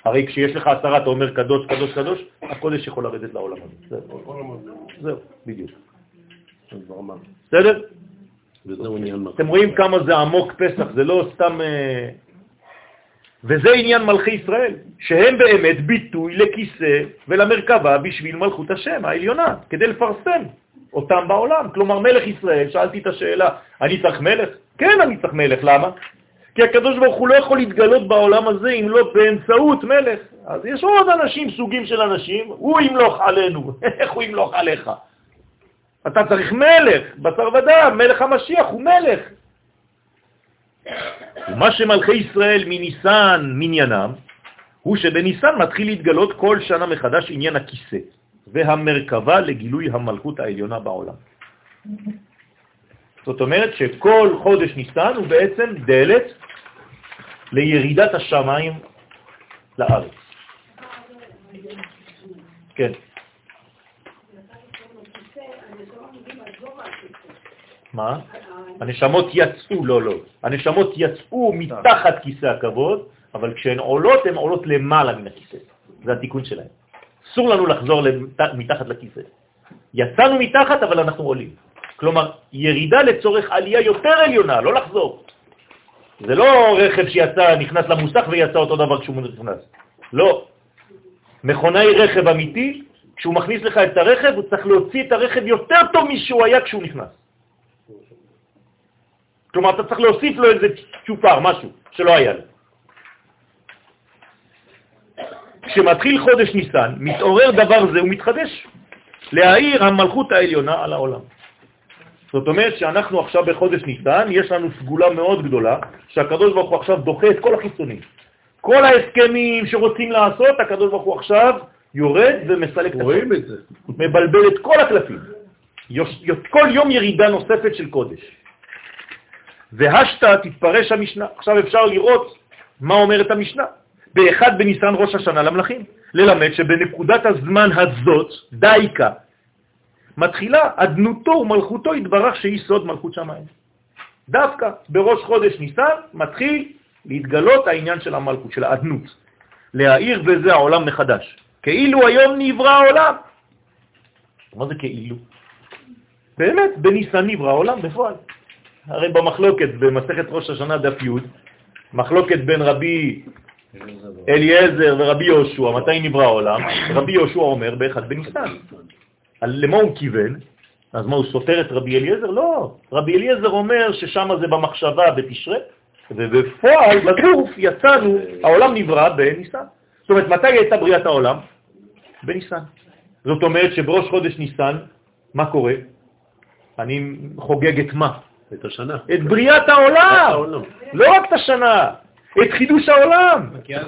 הרי כשיש לך עשרה, אתה אומר קדוש, קדוש, קדוש, הקודש יכול לרדת לעולם הזה. זהו. זהו, בדיוק. בסדר? אתם רואים כמה זה עמוק פסח, זה לא סתם... וזה עניין מלכי ישראל, שהם באמת ביטוי לכיסא ולמרכבה בשביל מלכות השם העליונה, כדי לפרסם אותם בעולם. כלומר, מלך ישראל, שאלתי את השאלה, אני צריך מלך? כן, אני צריך מלך, למה? כי הקדוש ברוך הוא לא יכול להתגלות בעולם הזה אם לא באמצעות מלך. אז יש עוד אנשים, סוגים של אנשים, הוא ימלוך עלינו, איך הוא ימלוך עליך? אתה צריך מלך, בשר ודם, מלך המשיח הוא מלך. ומה שמלכי ישראל מניסן מניינם, הוא שבניסן מתחיל להתגלות כל שנה מחדש עניין הכיסא והמרכבה לגילוי המלכות העליונה בעולם. זאת אומרת שכל חודש ניסן הוא בעצם דלת לירידת השמיים לארץ. כן. מה? הנשמות יצאו, לא, לא. הנשמות יצאו מתחת כיסא הכבוד, אבל כשהן עולות, הן עולות למעלה מן הכיסא. זה התיקון שלהן. אסור לנו לחזור למת... מתחת לכיסא. יצאנו מתחת, אבל אנחנו עולים. כלומר, ירידה לצורך עלייה יותר עליונה, לא לחזור. זה לא רכב שיצא, נכנס למוסך ויצא אותו דבר כשהוא נכנס. לא. מכונאי רכב אמיתי, כשהוא מכניס לך את הרכב, הוא צריך להוציא את הרכב יותר טוב משהוא היה כשהוא נכנס. כלומר, אתה צריך להוסיף לו איזה צ'ופר, משהו, שלא היה לו. כשמתחיל חודש ניסן, מתעורר דבר זה ומתחדש, להאיר המלכות העליונה על העולם. זאת אומרת שאנחנו עכשיו בחודש ניסן, יש לנו סגולה מאוד גדולה, שהקדוש ברוך הוא עכשיו דוחה את כל החיצונים. כל ההסכמים שרוצים לעשות, הקדוש ברוך הוא עכשיו יורד ומסלק את
רואים את זה.
מבלבל את כל הקלפים. כל יום ירידה נוספת של קודש. והשתה תתפרש המשנה. עכשיו אפשר לראות מה אומרת המשנה. באחד בניסן ראש השנה למלאכים. ללמד שבנקודת הזמן הזאת, דייקה, מתחילה אדנותו ומלכותו התברך שהיא סוד מלכות שמיים. דווקא בראש חודש ניסן מתחיל להתגלות העניין של המלכות, של האדנות. להאיר בזה העולם מחדש. כאילו היום נברא העולם. מה זה כאילו? באמת, בניסן נברא העולם בפועל. הרי במחלוקת, במסכת ראש השנה דף י', מחלוקת בין רבי אליעזר ורבי יהושע, מתי נברא העולם? רבי יהושע אומר באחד בניסן. למה הוא כיוון? אז מה, הוא סותר את רבי אליעזר? לא. רבי אליעזר אומר ששם זה במחשבה בתשרה, ובפועל, בגוף, יצאנו, העולם נברא בניסן. זאת אומרת, מתי הייתה בריאת העולם? בניסן. זאת אומרת שבראש חודש ניסן, מה קורה? אני חוגג את מה?
את השנה.
את בריאת העולם. לא רק את השנה, את חידוש העולם.
כי אז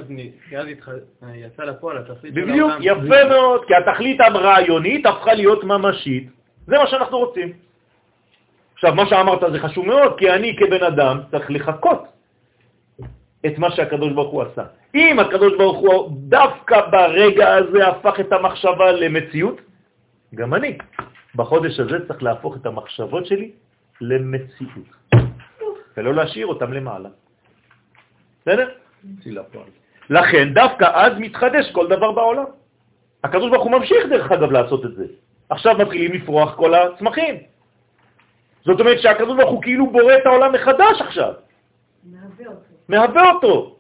יצא לפועל התכלית של העולם.
בדיוק, יפה מאוד, כי התכלית הרעיונית הפכה להיות ממשית. זה מה שאנחנו רוצים. עכשיו, מה שאמרת זה חשוב מאוד, כי אני כבן אדם צריך לחכות את מה שהקדוש ברוך הוא עשה. אם הקדוש ברוך הוא דווקא ברגע הזה הפך את המחשבה למציאות, גם אני בחודש הזה צריך להפוך את המחשבות שלי למציאות, ולא להשאיר אותם למעלה. בסדר? לכן דווקא אז מתחדש כל דבר בעולם. הקדוש ברוך הוא ממשיך דרך אגב לעשות את זה. עכשיו מתחילים לפרוח כל הצמחים. זאת אומרת שהקדוש ברוך הוא כאילו בורא את העולם מחדש עכשיו. מהווה אותו. מהווה אותו.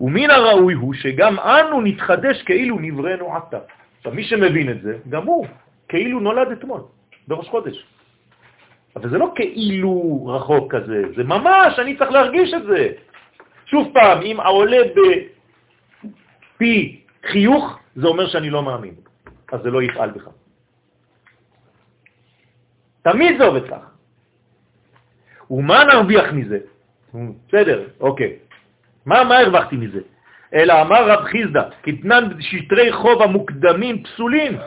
ומן הראוי הוא שגם אנו נתחדש כאילו נבראנו עתה. עכשיו, מי שמבין את זה, גם הוא כאילו נולד אתמול, בראש חודש. אבל זה לא כאילו רחוק כזה, זה ממש, אני צריך להרגיש את זה. שוב פעם, אם העולה בפי חיוך, זה אומר שאני לא מאמין, אז זה לא יפעל בך. תמיד זה עובד כך. ומה נרוויח מזה? בסדר, אוקיי. מה, מה הרווחתי מזה? אלא אמר רב חיסדא, כתנן שטרי חוב המוקדמים פסולים.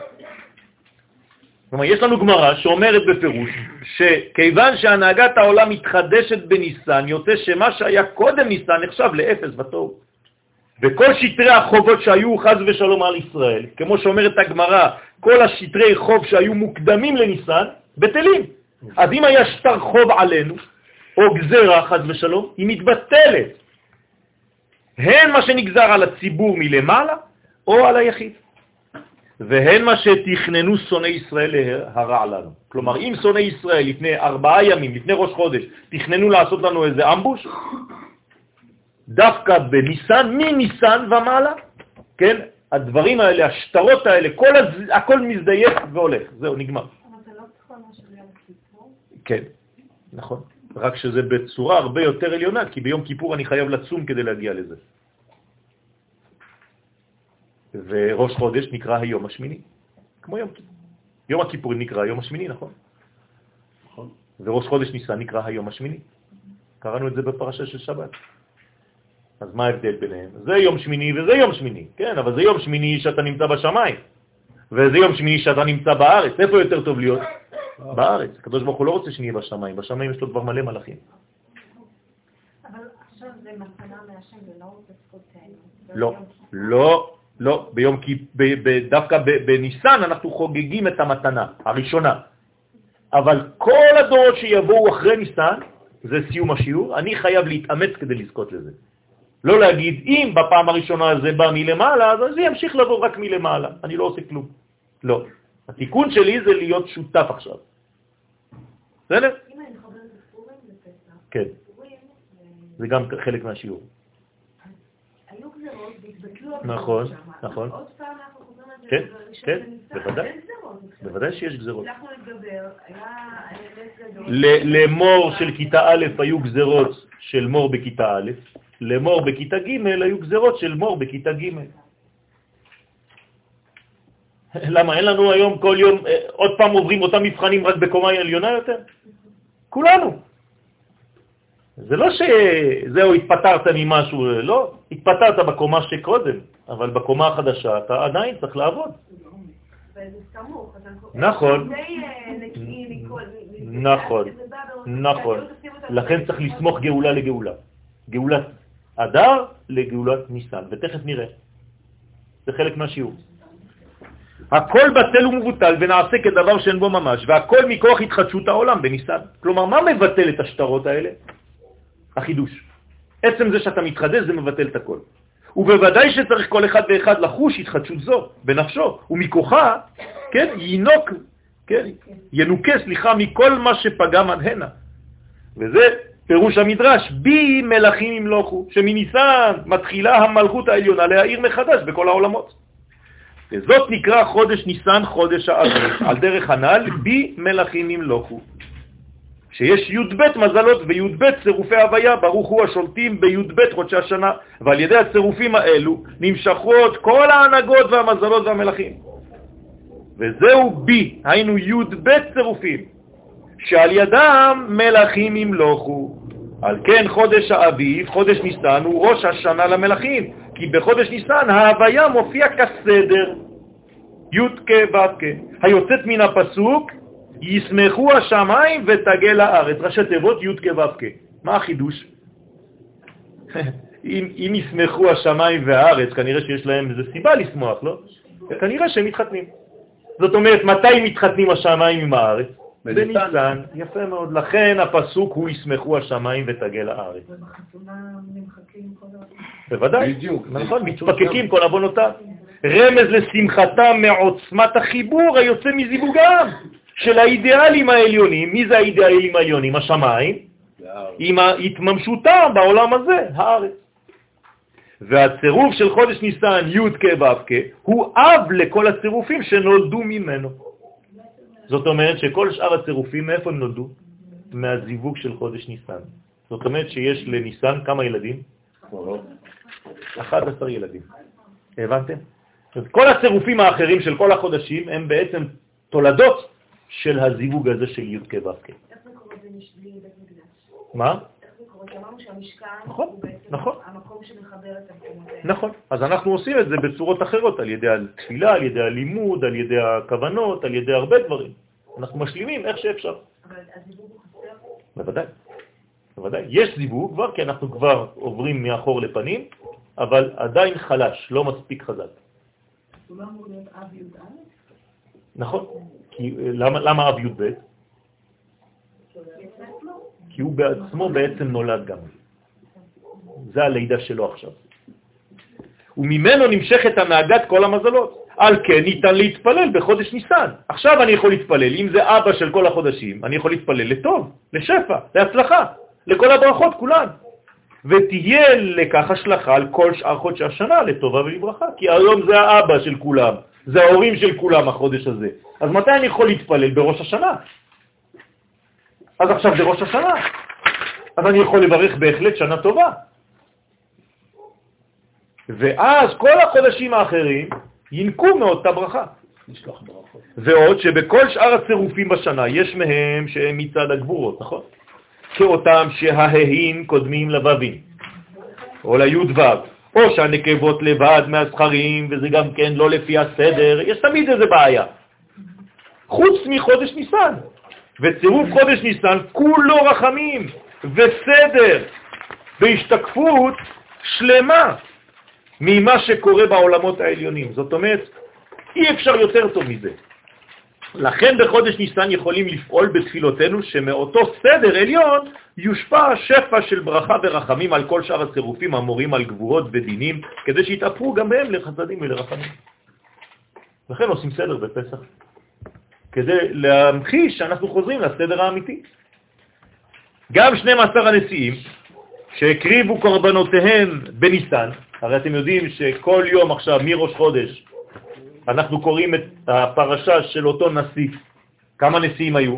כלומר, יש לנו גמרא שאומרת בפירוש שכיוון שהנהגת העולם מתחדשת בניסן, יוצא שמה שהיה קודם ניסן נחשב לאפס בתור. וכל שטרי החובות שהיו חז ושלום על ישראל, כמו שאומרת הגמרא, כל השטרי חוב שהיו מוקדמים לניסן, בטלים. אז אם היה שטר חוב עלינו, או גזרה, חז ושלום, היא מתבטלת. הן מה שנגזר על הציבור מלמעלה, או על היחיד. והן מה שתכננו שונאי ישראל להרע לנו. כלומר, אם שונאי ישראל לפני ארבעה ימים, לפני ראש חודש, תכננו לעשות לנו איזה אמבוש, דווקא בניסן, מניסן ומעלה, כן, הדברים האלה, השטרות האלה, כל הז... הכל מזדייף והולך, זהו, נגמר.
אבל זה לא תכונה של יום כיפור?
כן, נכון. רק שזה בצורה הרבה יותר עליונה, כי ביום כיפור אני חייב לצום כדי להגיע לזה. וראש חודש נקרא היום השמיני, כמו יום כיפור. יום הכיפורים נקרא היום השמיני, נכון? נכון. וראש חודש ניסן נקרא היום השמיני. קראנו את זה בפרשה של שבת. אז מה ההבדל ביניהם? זה יום שמיני וזה יום שמיני, כן, אבל זה יום שמיני שאתה נמצא בשמיים, וזה יום שמיני שאתה נמצא בארץ. איפה יותר טוב להיות? בארץ. הקדוש ברוך הוא לא רוצה שנהיה בשמיים, בשמיים יש לו כבר מלא מלאכים.
אבל עכשיו זה מתנה מהשם ולא בזכותנו.
לא, לא, לא. ביום כי... דווקא בניסן אנחנו חוגגים את המתנה הראשונה. אבל כל הדורות שיבואו אחרי ניסן, זה סיום השיעור, אני חייב להתאמץ כדי לזכות לזה. לא להגיד, אם בפעם הראשונה זה בא מלמעלה, אז זה ימשיך לבוא רק מלמעלה, אני לא עושה כלום. לא. התיקון שלי זה להיות שותף עכשיו. בסדר?
אם אני חוברת לפורים בפסח,
כן. זה גם חלק מהשיעור. נכון, נכון. כן, כן, בוודאי. בוודאי שיש גזרות. למור של כיתה א' היו גזרות של מור בכיתה א', למור בכיתה ג' היו גזרות של מור בכיתה ג'. למה? אין לנו היום כל יום, אה, עוד פעם עוברים אותם מבחנים רק בקומה עליונה יותר? כולנו. זה לא שזהו, התפטרת ממשהו, לא, התפטרת בקומה שקודם, אבל בקומה החדשה אתה עדיין צריך לעבוד. נכון.
אה.
נכון, נכון. לכן צריך לסמוך גאולה לגאולה. גאולת אדר לגאולת ניסן, ותכף נראה. זה חלק מהשיעור. הכל בטל ומבוטל ונעשה כדבר שאין בו ממש, והכל מכוח התחדשות העולם בניסן. כלומר, מה מבטל את השטרות האלה? החידוש. עצם זה שאתה מתחדש זה מבטל את הכל. ובוודאי שצריך כל אחד ואחד לחוש התחדשות זו בנפשו, ומכוחה, כן, ינוק, כן, ינוקה, סליחה, מכל מה שפגם עד הנה. וזה פירוש המדרש, בי מלכים ימלוכו, שמניסן מתחילה המלכות העליונה להאיר מחדש בכל העולמות. וזאת נקרא חודש ניסן חודש האביב, על דרך הנ"ל, בי מלכים ימלוכו. שיש י"ב מזלות וי"ב צירופי הוויה, ברוך הוא השולטים בי"ב חודשי השנה, ועל ידי הצירופים האלו נמשכות כל ההנהגות והמזלות והמלכים. וזהו בי, היינו י"ב צירופים, שעל ידם מלאכים ימלוכו. על כן חודש האביב, חודש ניסן, הוא ראש השנה למלאכים, כי בחודש ניסן ההוויה מופיע כסדר, י' כ' ו' כ', היוצאת מן הפסוק, ישמחו השמיים ותגל לארץ, ראשי תיבות י' כ' ו' כ'. מה החידוש? אם, אם ישמחו השמיים והארץ, כנראה שיש להם איזו סיבה לשמוח, לא? כנראה שהם מתחתנים. זאת אומרת, מתי מתחתנים השמיים עם הארץ? בניסן. יפה מאוד. לכן הפסוק הוא ישמחו השמיים ותגל הארץ.
ובחתונה נמחקים כל ה...
בוודאי.
בדיוק.
נכון, מתפקקים כל עוונותיו. רמז לשמחתם מעוצמת החיבור היוצא מזיווגם של האידיאלים העליונים. מי זה האידיאלים העליונים? השמיים. עם התממשותם בעולם הזה, הארץ. והצירוף של חודש ניסן, י' כ' ו' כ', הוא אב לכל הצירופים שנולדו ממנו. זאת אומרת שכל שאר הצירופים, מאיפה הם נולדו? מהזיווג של חודש ניסן. זאת אומרת שיש לניסן כמה ילדים? 11 ילדים. הבנתם? כל הצירופים האחרים של כל החודשים הם בעצם תולדות של הזיווג הזה של י' כ' ו' כ'.
איך זה קורה בלי בית מקדש?
מה? נכון, נכון.
המקום שמחבר את המקומות האלה.
נכון. אז אנחנו עושים את זה בצורות אחרות, על ידי התפילה, על ידי הלימוד, על ידי הכוונות, על ידי הרבה דברים. אנחנו משלימים איך שאפשר.
אבל הזיווג הוא חסר?
בוודאי. בוודאי. יש זיווג כבר, כי אנחנו כבר עוברים מאחור לפנים, אבל עדיין חלש, לא מספיק חזק.
הוא לא אמור להיות אב י"א?
נכון. כי, למה, למה אב י"ב? כי הוא בעצמו בעצם נולד גם. זה הלידה שלו עכשיו. וממנו נמשכת הנהגת כל המזלות. על כן ניתן להתפלל בחודש ניסן. עכשיו אני יכול להתפלל, אם זה אבא של כל החודשים, אני יכול להתפלל לטוב, לשפע, להצלחה, לכל הברכות כולן. ותהיה לכך השלכה על כל שאר חודשי השנה לטובה ולברכה, כי היום זה האבא של כולם, זה ההורים של כולם החודש הזה. אז מתי אני יכול להתפלל? בראש השנה. אז עכשיו זה ראש השנה. אז אני יכול לברך בהחלט שנה טובה. ואז כל החודשים האחרים ינקו מאותה ברכה. ועוד שבכל שאר הצירופים בשנה יש מהם שהם מצד הגבורות, נכון? כאותם שהההים קודמים לבבים, או לי"ו, או שהנקבות לבד מהזכרים, וזה גם כן לא לפי הסדר, יש תמיד איזה בעיה. חוץ מחודש ניסן. וצירוף חודש ניסן כולו רחמים וסדר בהשתקפות שלמה ממה שקורה בעולמות העליונים. זאת אומרת, אי אפשר יותר טוב מזה. לכן בחודש ניסן יכולים לפעול בתפילותינו שמאותו סדר עליון יושפע שפע של ברכה ורחמים על כל שאר הצירופים המורים על גבורות ודינים, כדי שיתאפרו גם הם לחסדים ולרחמים. לכן עושים סדר בפסח, כדי להמחיש שאנחנו חוזרים לסדר האמיתי. גם 12 הנשיאים שהקריבו קורבנותיהם בניסן, הרי אתם יודעים שכל יום עכשיו, מראש חודש, אנחנו קוראים את הפרשה של אותו נשיא. כמה נשיאים היו?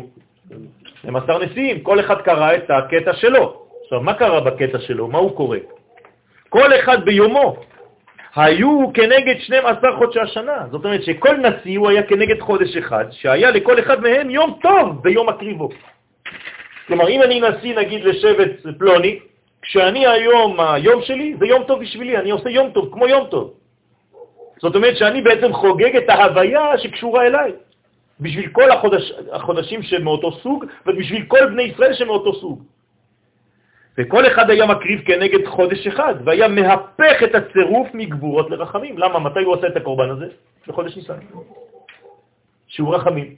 12 נשיאים, כל אחד קרא את הקטע שלו. עכשיו, מה קרה בקטע שלו? מה הוא קורא? כל אחד ביומו. היו כנגד 12 חודשי השנה. זאת אומרת שכל נשיא הוא היה כנגד חודש אחד, שהיה לכל אחד מהם יום טוב ביום הקריבו. כלומר, אם אני נשיא נגיד לשבט פלוני, כשאני היום, היום שלי, זה יום טוב בשבילי, אני עושה יום טוב, כמו יום טוב. זאת אומרת שאני בעצם חוגג את ההוויה שקשורה אליי, בשביל כל החודש, החודשים שמאותו סוג, ובשביל כל בני ישראל שמאותו סוג. וכל אחד היה מקריב כנגד חודש אחד, והיה מהפך את הצירוף מגבורות לרחמים. למה? מתי הוא עושה את הקורבן הזה? בחודש ניסן. שהוא רחמים.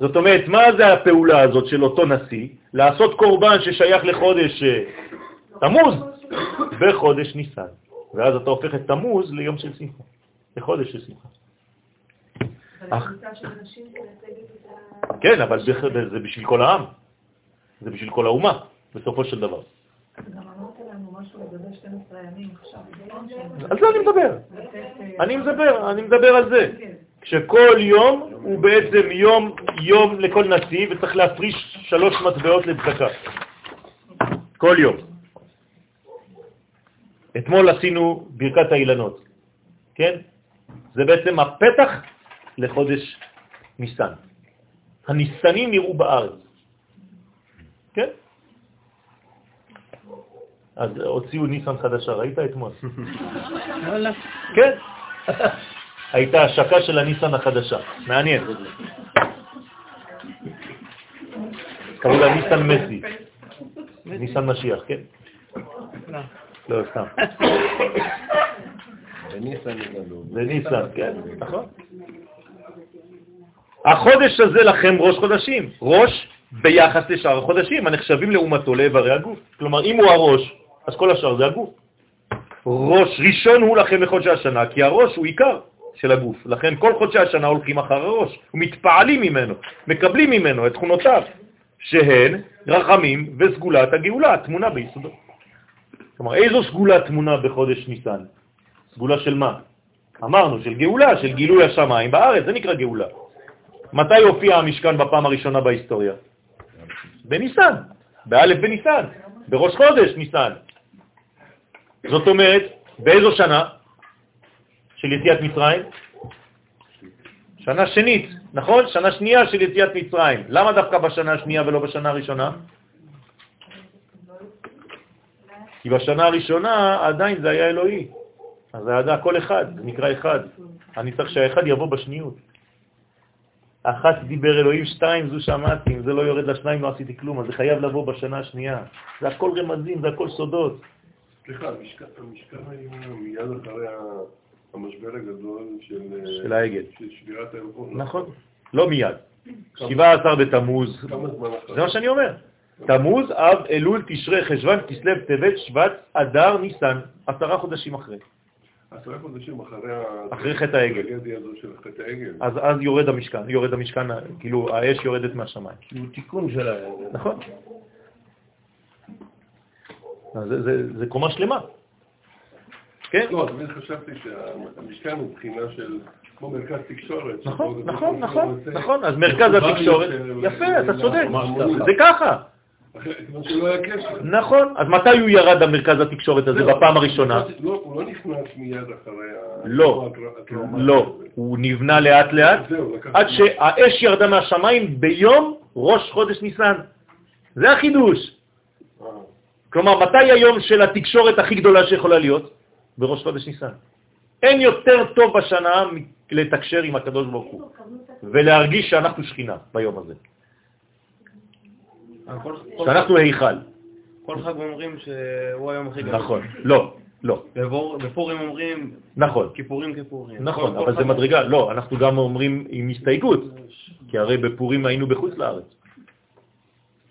זאת אומרת, מה זה הפעולה הזאת של אותו נשיא? לעשות קורבן ששייך לחודש אה, תמוז בחודש ניסן. ואז אתה הופך את תמוז ליום של שמחה, לחודש של שמחה. כן, אבל זה בשביל כל העם, זה בשביל כל האומה, בסופו של דבר. על זה אני מדבר. אני מדבר, אני מדבר על זה. כשכל יום הוא בעצם יום, יום לכל נשיא, וצריך להפריש שלוש מטבעות לצדקה. כל יום. אתמול עשינו ברכת האילנות, כן? זה בעצם הפתח לחודש ניסן. הניסנים נראו בארץ. כן. אז הוציאו ניסן חדשה, ראית אתמול? כן. הייתה השקה של הניסן החדשה, מעניין. קראו לה ניסן מסי, ניסן משיח, כן? לא, סתם. זה ניסן, כן, נכון. החודש הזה לכם ראש חודשים, ראש ביחס לשאר החודשים הנחשבים לעומתו לאיברי הגוף. כלומר, אם הוא הראש, אז כל השאר זה הגוף. ראש ראשון הוא לכם בחודשי השנה, כי הראש הוא עיקר של הגוף. לכן כל חודשי השנה הולכים אחר הראש, ומתפעלים ממנו, מקבלים ממנו את תכונותיו, שהן רחמים וסגולת הגאולה, תמונה ביסודו. כלומר, איזו סגולה תמונה בחודש ניסן? סגולה של מה? אמרנו, של גאולה, של גילוי השמיים בארץ, זה נקרא גאולה. מתי הופיע המשכן בפעם הראשונה בהיסטוריה? בניסן, באלף בניסן, בראש חודש ניסן. זאת אומרת, באיזו שנה של יציאת מצרים? שנה שנית, נכון? שנה שנייה של יציאת מצרים. למה דווקא בשנה השנייה ולא בשנה הראשונה? כי בשנה הראשונה עדיין זה היה אלוהי. אז זה היה כל אחד, זה נקרא אחד. אני צריך שהאחד יבוא בשניות. אחת דיבר אלוהים, שתיים זו שמעתי, אם זה לא יורד לשניים לא עשיתי כלום, אז זה חייב לבוא בשנה השנייה. זה הכל רמזים, זה הכל סודות.
סליחה, המשכן היה מיד אחרי המשבר הגדול של...
של העגל.
של שבירת האלפון.
נכון, לא מיד. 17 בתמוז,
כמה זמן אחרי?
זה מה שאני אומר. תמוז, אב, אלול, תשרי, חשוון, כסלו, טבת, שבט, אדר, ניסן, עשרה חודשים אחרי.
עשרה חודשים אחרי ה...
אחרי חטא העגל. אז אז יורד המשכן, יורד המשכן, כאילו האש יורדת מהשמיים.
כאילו תיקון של ה...
נכון. אז זה- זה- זה קומה שלמה. כן?
לא, תמיד חשבתי שהמשכן הוא בחינה של... כמו מרכז תקשורת.
נכון, נכון, נכון, נכון, אז מרכז התקשורת, יפה, אתה צודק, זה ככה, נכון, אז מתי הוא ירד המרכז התקשורת הזה בפעם הראשונה?
לא, הוא לא נכנס מיד אחרי ה...
לא. לא, הוא נבנה לאט לאט. עד שהאש ירדה מהשמיים ביום ראש חודש ניסן. זה החידוש.
אה,
כלומר, מתי היום של התקשורת הכי גדולה שיכולה להיות? בראש חודש ניסן. אין יותר טוב בשנה לתקשר עם הקדוש ברוך הוא, ולהרגיש שאנחנו שכינה ביום הזה, שאנחנו היכל.
כל חג אומרים שהוא היום הכי גדול.
נכון, לא, לא,
בפורים אומרים
נכון,
כיפורים כיפורים.
נכון, אבל זה מדרגה, לא, אנחנו גם אומרים עם הסתייגות, כי הרי בפורים היינו בחוץ לארץ.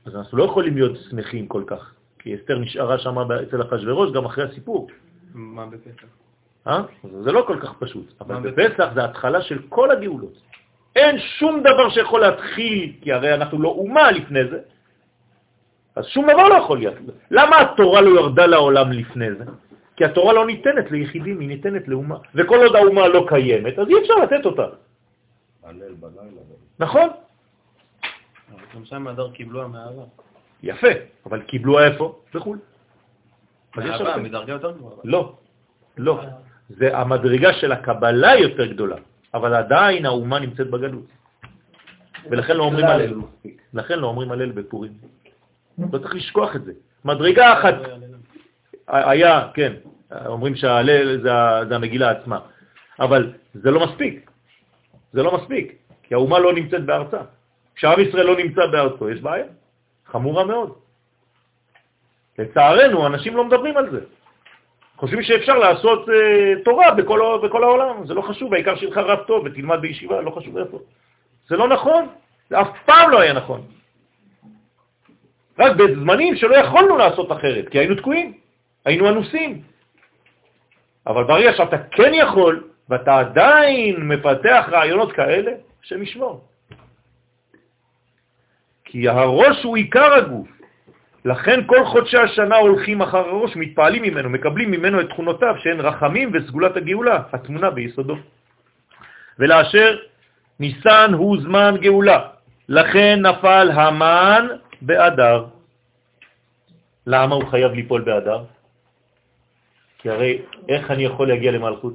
אז אנחנו לא יכולים להיות שמחים כל כך, כי אסתר נשארה שם אצל אחשוורוש גם אחרי הסיפור.
מה בפסח?
אה? זה לא כל כך פשוט, אבל בפסח זה התחלה של כל הגאולות. אין שום דבר שיכול להתחיל, כי הרי אנחנו לא אומה לפני זה, אז שום דבר לא יכול להיות. למה התורה לא ירדה לעולם לפני זה? כי התורה לא ניתנת ליחידים, היא ניתנת לאומה. וכל עוד האומה לא קיימת, אז אי אפשר לתת אותה. נכון?
גם שם הדר קיבלו המאהבה.
יפה, אבל קיבלו איפה? בחו"ל. הרבה.
מדרגה יותר גבוהה.
לא, לא. זה המדרגה של הקבלה יותר גדולה, אבל עדיין האומה נמצאת בגלות. ולכן לא אומרים הלל. לכן לא אומרים הלל בפורים. לא צריך לשכוח את זה. מדרגה אחת היה, כן, אומרים שההלל זה המגילה עצמה, אבל זה לא מספיק. זה לא מספיק, כי האומה לא נמצאת בארצה. כשעם ישראל לא נמצא בארצו, יש בעיה חמורה מאוד. לצערנו, אנשים לא מדברים על זה. חושבים שאפשר לעשות אה, תורה בכל, בכל העולם, זה לא חשוב, העיקר שיהיה לך רב טוב ותלמד בישיבה, לא חשוב איפה. זה לא נכון, זה אף פעם לא היה נכון. רק בזמנים שלא יכולנו לעשות אחרת, כי היינו תקועים, היינו אנוסים. אבל ברגע שאתה כן יכול, ואתה עדיין מפתח רעיונות כאלה, השם ישמור. כי הראש הוא עיקר הגוף. לכן כל חודשי השנה הולכים אחר הראש, מתפעלים ממנו, מקבלים ממנו את תכונותיו שהן רחמים וסגולת הגאולה, התמונה ביסודו. ולאשר ניסן הוא זמן גאולה, לכן נפל המן באדר. למה הוא חייב ליפול באדר? כי הרי איך אני יכול להגיע למלכות?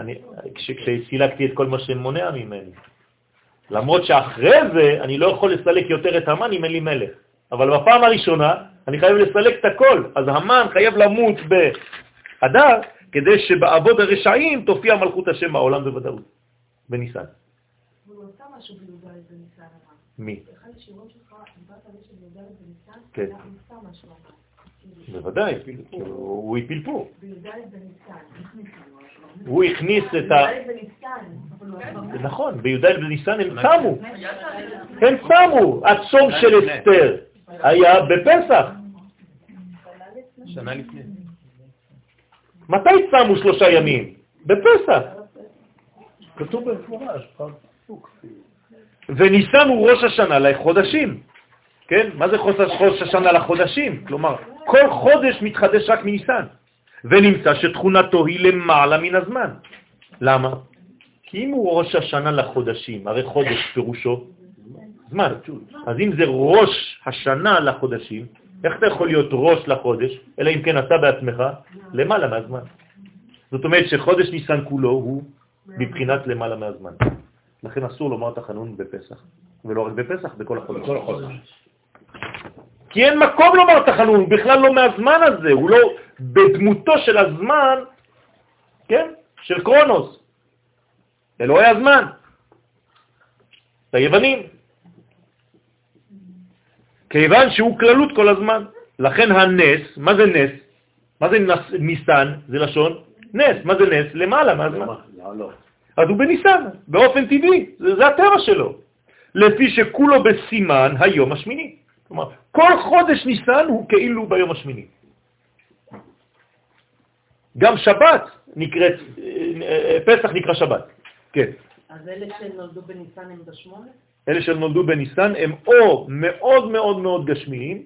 אני, כש, כשסילקתי את כל מה שמונע ממני. למרות שאחרי זה אני לא יכול לסלק יותר את המן אם אין לי מלך. אבל בפעם הראשונה אני חייב לסלק את הכל. אז המן חייב למות באדר, כדי שבעבוד הרשעים תופיע מלכות השם בעולם בוודאות, בניסן.
הוא עשה משהו בי"ד בניסן הרב.
מי?
אחד השיעורים שלך, דיברת על זה שבי"ד בניסן,
כן. בוודאי, הוא הפיל פה.
בי"ד בניסן, הכניס לנו.
הוא הכניס את ה...
בי"ד בניסן, אבל הוא עשה
נכון, בי"ד בניסן הם צמו. הם צמו. הצום של אסתר היה בפסח.
שנה לפני.
מתי צמו שלושה ימים? בפסח.
כתוב במפורש, פסוק.
וניסן הוא ראש השנה לחודשים. כן? מה זה חוס- ראש השנה לחודשים? כלומר, כל חודש מתחדש רק מניסן. ונמצא שתכונתו היא למעלה מן הזמן. למה? כי אם הוא ראש השנה לחודשים, הרי חודש פירושו זמן. אז אם זה ראש השנה לחודשים, איך אתה יכול להיות ראש לחודש, אלא אם כן אתה בעצמך למעלה מהזמן. זאת אומרת שחודש ניסן כולו הוא בבחינת למעלה מהזמן. לכן אסור לומר תחנון בפסח, ולא רק בפסח, בכל החודש. כי אין מקום לומר תחנון, הוא בכלל לא מהזמן הזה, הוא לא בדמותו של הזמן, כן? של קרונוס, אלוהי הזמן, היוונים. כיוון שהוא כללות כל הזמן. לכן הנס, מה זה נס? מה זה נס, ניסן? זה לשון נס. מה זה נס? למעלה מהזמן.
לא.
אז הוא בניסן, באופן טבעי, זה, זה הטבע שלו. לפי שכולו בסימן היום השמיני. כלומר, כל חודש ניסן הוא כאילו ביום השמיני. גם שבת נקראת, אה, פסח נקרא שבת. כן.
אז אלה שנולדו בניסן הם בשמונה?
אלה שנולדו בניסן הם או מאוד מאוד מאוד גשמיים,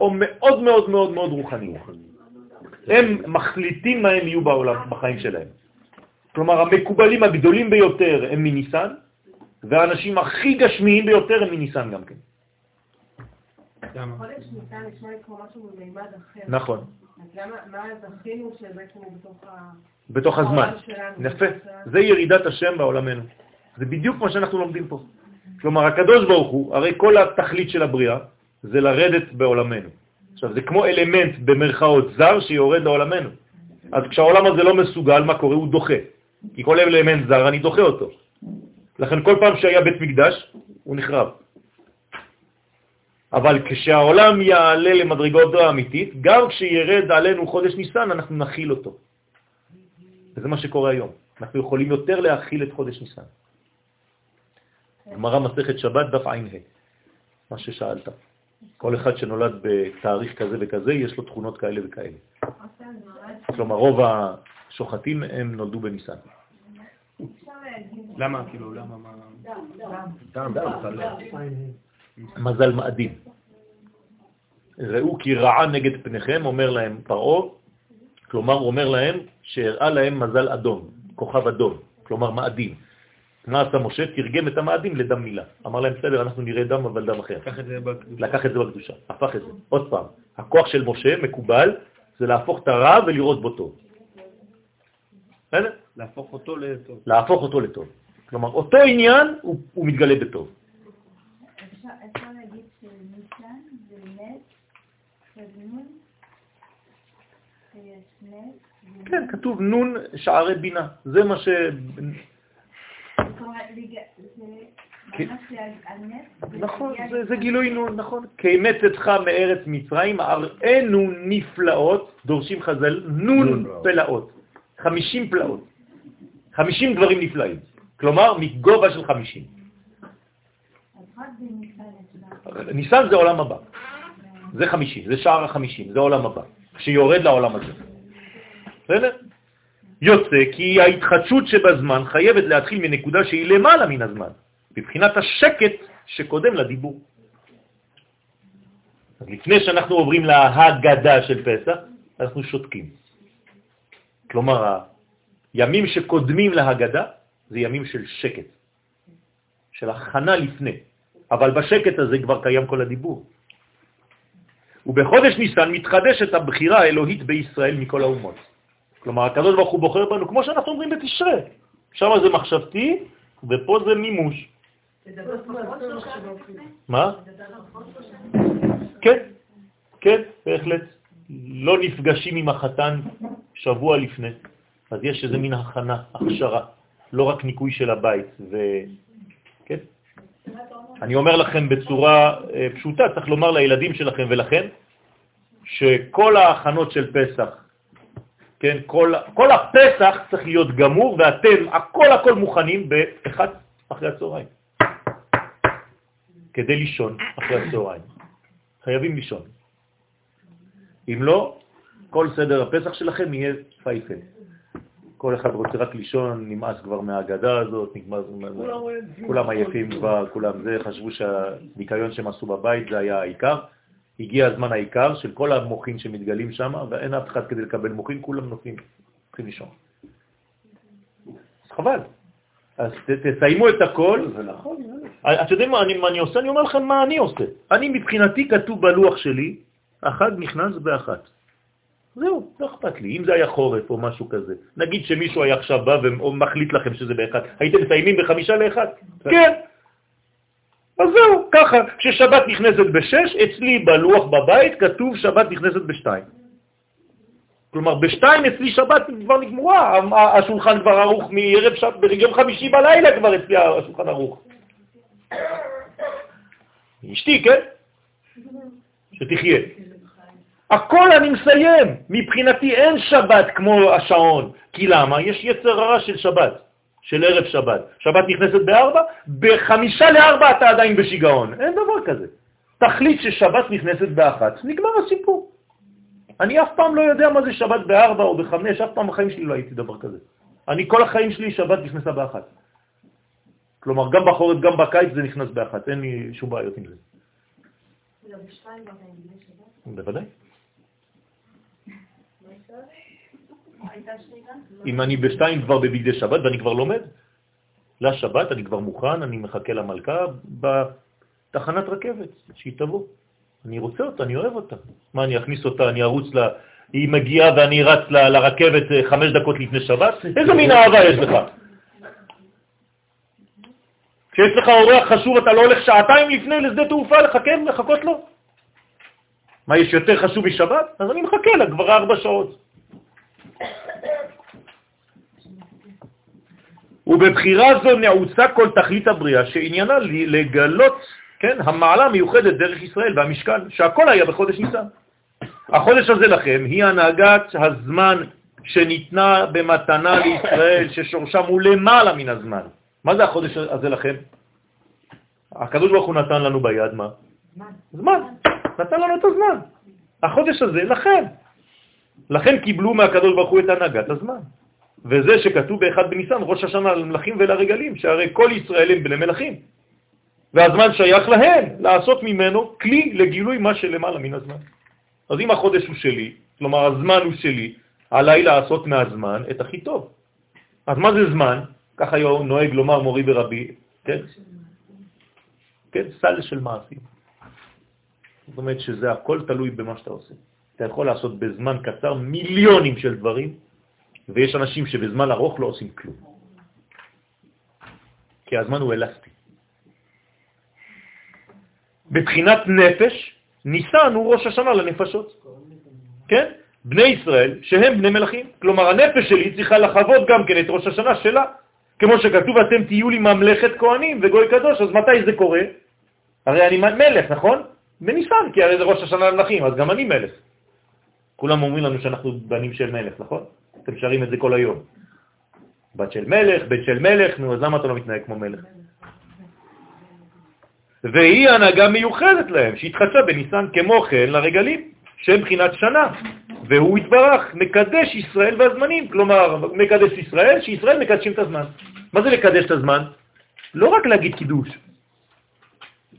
או מאוד מאוד מאוד מאוד רוחניים. הם מחליטים מה הם יהיו בעולם, בחיים שלהם. כלומר, המקובלים הגדולים ביותר הם מניסן, והאנשים הכי גשמיים ביותר הם מניסן גם כן.
למה?
חודש ניסן נשמע לי כמו משהו במימד אחר.
נכון,
אז למה, מה זכינו שבעצם הוא בתוך ה...
בתוך הזמן. יפה. זה ירידת השם בעולמנו. זה בדיוק מה שאנחנו לומדים פה. כלומר, הקדוש ברוך הוא, הרי כל התכלית של הבריאה זה לרדת בעולמנו. עכשיו, זה כמו אלמנט במרכאות זר שיורד לעולמנו. אז כשהעולם הזה לא מסוגל, מה קורה? הוא דוחה. כי כל אלמנט זר, אני דוחה אותו. לכן כל פעם שהיה בית מקדש, הוא נחרב. אבל כשהעולם יעלה למדרגות האמיתית, גם כשירד עלינו חודש ניסן, אנחנו נכיל אותו. וזה מה שקורה היום. אנחנו יכולים יותר להכיל את חודש ניסן. גמרא מסכת שבת, דף ע"ה, מה ששאלת. כל אחד שנולד בתאריך כזה וכזה, יש לו תכונות כאלה וכאלה. כלומר, רוב השוחטים הם נולדו בניסן.
למה? כאילו, למה? מה? דם, דם,
מזל מאדים. ראו כי רעה נגד פניכם, אומר להם פרעה, כלומר הוא אומר להם שהראה להם מזל אדום, כוכב אדום, כלומר מאדים. מה עשה משה? תרגם את המאדים לדם מילה. אמר להם, בסדר, אנחנו נראה דם, אבל דם אחר.
קח את זה בקדושה.
לקח את זה בקדושה, הפך את זה. עוד פעם, הכוח של משה מקובל, זה להפוך את הרע ולראות בו טוב. בסדר?
להפוך אותו לטוב.
להפוך אותו לטוב. כלומר, אותו עניין הוא, הוא מתגלה בטוב.
אפשר להגיד שניסן זה מת, ונון
כן, כתוב נון שערי בינה, זה מה ש... נכון, זה גילוי נון, נכון. כאמת אתך מארץ מצרים, אראנו נפלאות, דורשים חז"ל, נון פלאות. 50 פלאות. 50 דברים נפלאים. כלומר, מגובה של
50.
ניסן זה עולם הבא. זה חמישים, זה שער החמישים, זה עולם הבא. שיורד לעולם הזה. בסדר? יוצא כי ההתחדשות שבזמן חייבת להתחיל מנקודה שהיא למעלה מן הזמן, מבחינת השקט שקודם לדיבור. אז לפני שאנחנו עוברים להגדה של פסח, אנחנו שותקים. כלומר, הימים שקודמים להגדה זה ימים של שקט, של הכנה לפני, אבל בשקט הזה כבר קיים כל הדיבור. ובחודש ניסן מתחדשת הבחירה האלוהית בישראל מכל האומות. כלומר, הקדוש ברוך הוא בוחר בנו, כמו שאנחנו אומרים בתשרה. שם זה מחשבתי, ופה זה מימוש. מה? כן, כן, בהחלט. לא נפגשים עם החתן שבוע לפני, אז יש איזה מין הכנה, הכשרה, לא רק ניקוי של הבית. ו... כן? אני אומר לכם בצורה אה, פשוטה, צריך לומר לילדים שלכם ולכם, שכל ההכנות של פסח, כן, כל, כל הפסח צריך להיות גמור, ואתם, הכל הכל מוכנים באחד אחרי הצהריים, כדי לישון אחרי הצהריים. חייבים לישון. אם לא, כל סדר הפסח שלכם יהיה פייפן. כל אחד רוצה רק לישון, נמאס כבר מהאגדה הזאת, נגמר, כולם עייפים כבר, כולם זה, חשבו שהניקיון שהם עשו בבית זה היה העיקר. הגיע הזמן העיקר של כל המוחים שמתגלים שם, ואין אף אחד כדי לקבל מוחים, כולם נופלים, צריכים לישון. אז חבל. אז תסיימו את הכל. זה נכון. אתם יודעים מה אני עושה? אני אומר לכם מה אני עושה. אני מבחינתי כתוב בלוח שלי, החג נכנס באחת. זהו, לא אכפת לי. אם זה היה חורף או משהו כזה. נגיד שמישהו היה עכשיו בא ומחליט לכם שזה באחד. הייתם מסיימים בחמישה לאחד? כן. אז זהו, ככה. כששבת נכנסת בשש, אצלי בלוח בבית כתוב שבת נכנסת בשתיים. כלומר, בשתיים אצלי שבת כבר נגמורה, השולחן כבר ערוך מערב שבת, ביום חמישי בלילה כבר אצלי השולחן ערוך. אשתי, כן? שתחיה. הכל אני מסיים. מבחינתי אין שבת כמו השעון. כי למה? יש יצר רע של שבת, של ערב שבת. שבת נכנסת בארבע, בחמישה לארבע אתה עדיין בשיגעון. אין דבר כזה. תחליט ששבת נכנסת באחת, נגמר הסיפור. אני אף פעם לא יודע מה זה שבת בארבע או בחמש, אף פעם בחיים שלי לא הייתי דבר כזה. אני כל החיים שלי שבת נכנסה באחת. כלומר, גם בחורף, גם בקיץ זה נכנס באחת, אין לי שום בעיות עם זה. בוודאי. אם אני בשתיים כבר בבגדי שבת ואני כבר לומד, לשבת אני כבר מוכן, אני מחכה למלכה בתחנת רכבת, שהיא תבוא. אני רוצה אותה, אני אוהב אותה. מה, אני אכניס אותה, אני ארוץ לה, היא מגיעה ואני רץ לה, לרכבת אה, חמש דקות לפני שבת? איזה מין אהבה יש לך? כשיש לך אורח חשוב אתה לא הולך שעתיים לפני לשדה תעופה לחכות לו? מה, יש יותר חשוב משבת? אז אני מחכה לה כבר ארבע שעות. ובבחירה זו נעוצה כל תכלית הבריאה, שעניינה לגלות, כן, המעלה המיוחדת דרך ישראל והמשכן, שהכל היה בחודש ניסן. החודש הזה לכם היא הנהגת הזמן שניתנה במתנה לישראל, ששורשם הוא למעלה מן הזמן. מה זה החודש הזה לכם? הקדוש ברוך הוא נתן לנו ביד מה? זמן. נתן לנו את הזמן. החודש הזה לכם. לכן קיבלו מהקדוש ברוך הוא את הנהגת הזמן. וזה שכתוב באחד בניסן, ראש השנה למלכים ולרגלים, שהרי כל ישראל הם בני מלכים. והזמן שייך להם, לעשות ממנו כלי לגילוי מה שלמעלה מן הזמן. אז אם החודש הוא שלי, כלומר הזמן הוא שלי, עליי לעשות מהזמן את הכי טוב. אז מה זה זמן? ככה נוהג לומר מורי ורבי, כן? כן, סל של מעשים. זאת אומרת שזה הכל תלוי במה שאתה עושה. אתה יכול לעשות בזמן קצר מיליונים של דברים, ויש אנשים שבזמן ארוך לא עושים כלום. כי הזמן הוא אלסטי. בבחינת נפש, ניסן הוא ראש השנה לנפשות. כן? בני ישראל, שהם בני מלכים. כלומר, הנפש שלי צריכה לחוות גם כן את ראש השנה שלה. כמו שכתוב, אתם תהיו לי ממלכת כהנים וגוי קדוש, אז מתי זה קורה? הרי אני מלך, נכון? בניסן, כי הרי זה ראש השנה למלכים, אז גם אני מלך. כולם אומרים לנו שאנחנו בנים של מלך, נכון? אתם שרים את זה כל היום. בת של מלך, בית של מלך, נו, אז למה אתה לא מתנהג כמו מלך? והיא הנהגה מיוחדת להם, שהתחדשה בניסן כמו כן לרגלים, שהם בחינת שנה, והוא התברך, מקדש ישראל והזמנים, כלומר, מקדש ישראל, שישראל מקדשים את הזמן. מה זה לקדש את הזמן? לא רק להגיד קידוש.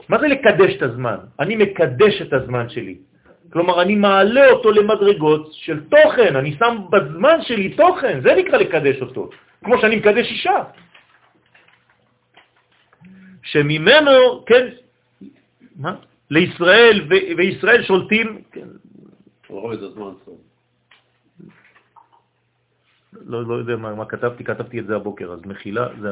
מה זה לקדש את הזמן? אני מקדש את הזמן שלי. כלומר, אני מעלה אותו למדרגות של תוכן, אני שם בזמן שלי תוכן, זה נקרא לקדש אותו, כמו שאני מקדש אישה. שממנו, כן, מה? לישראל, וישראל שולטים... כן.
רובד הזמן.
לא, לא יודע מה, מה כתבתי, כתבתי את זה הבוקר, אז מחילה, זה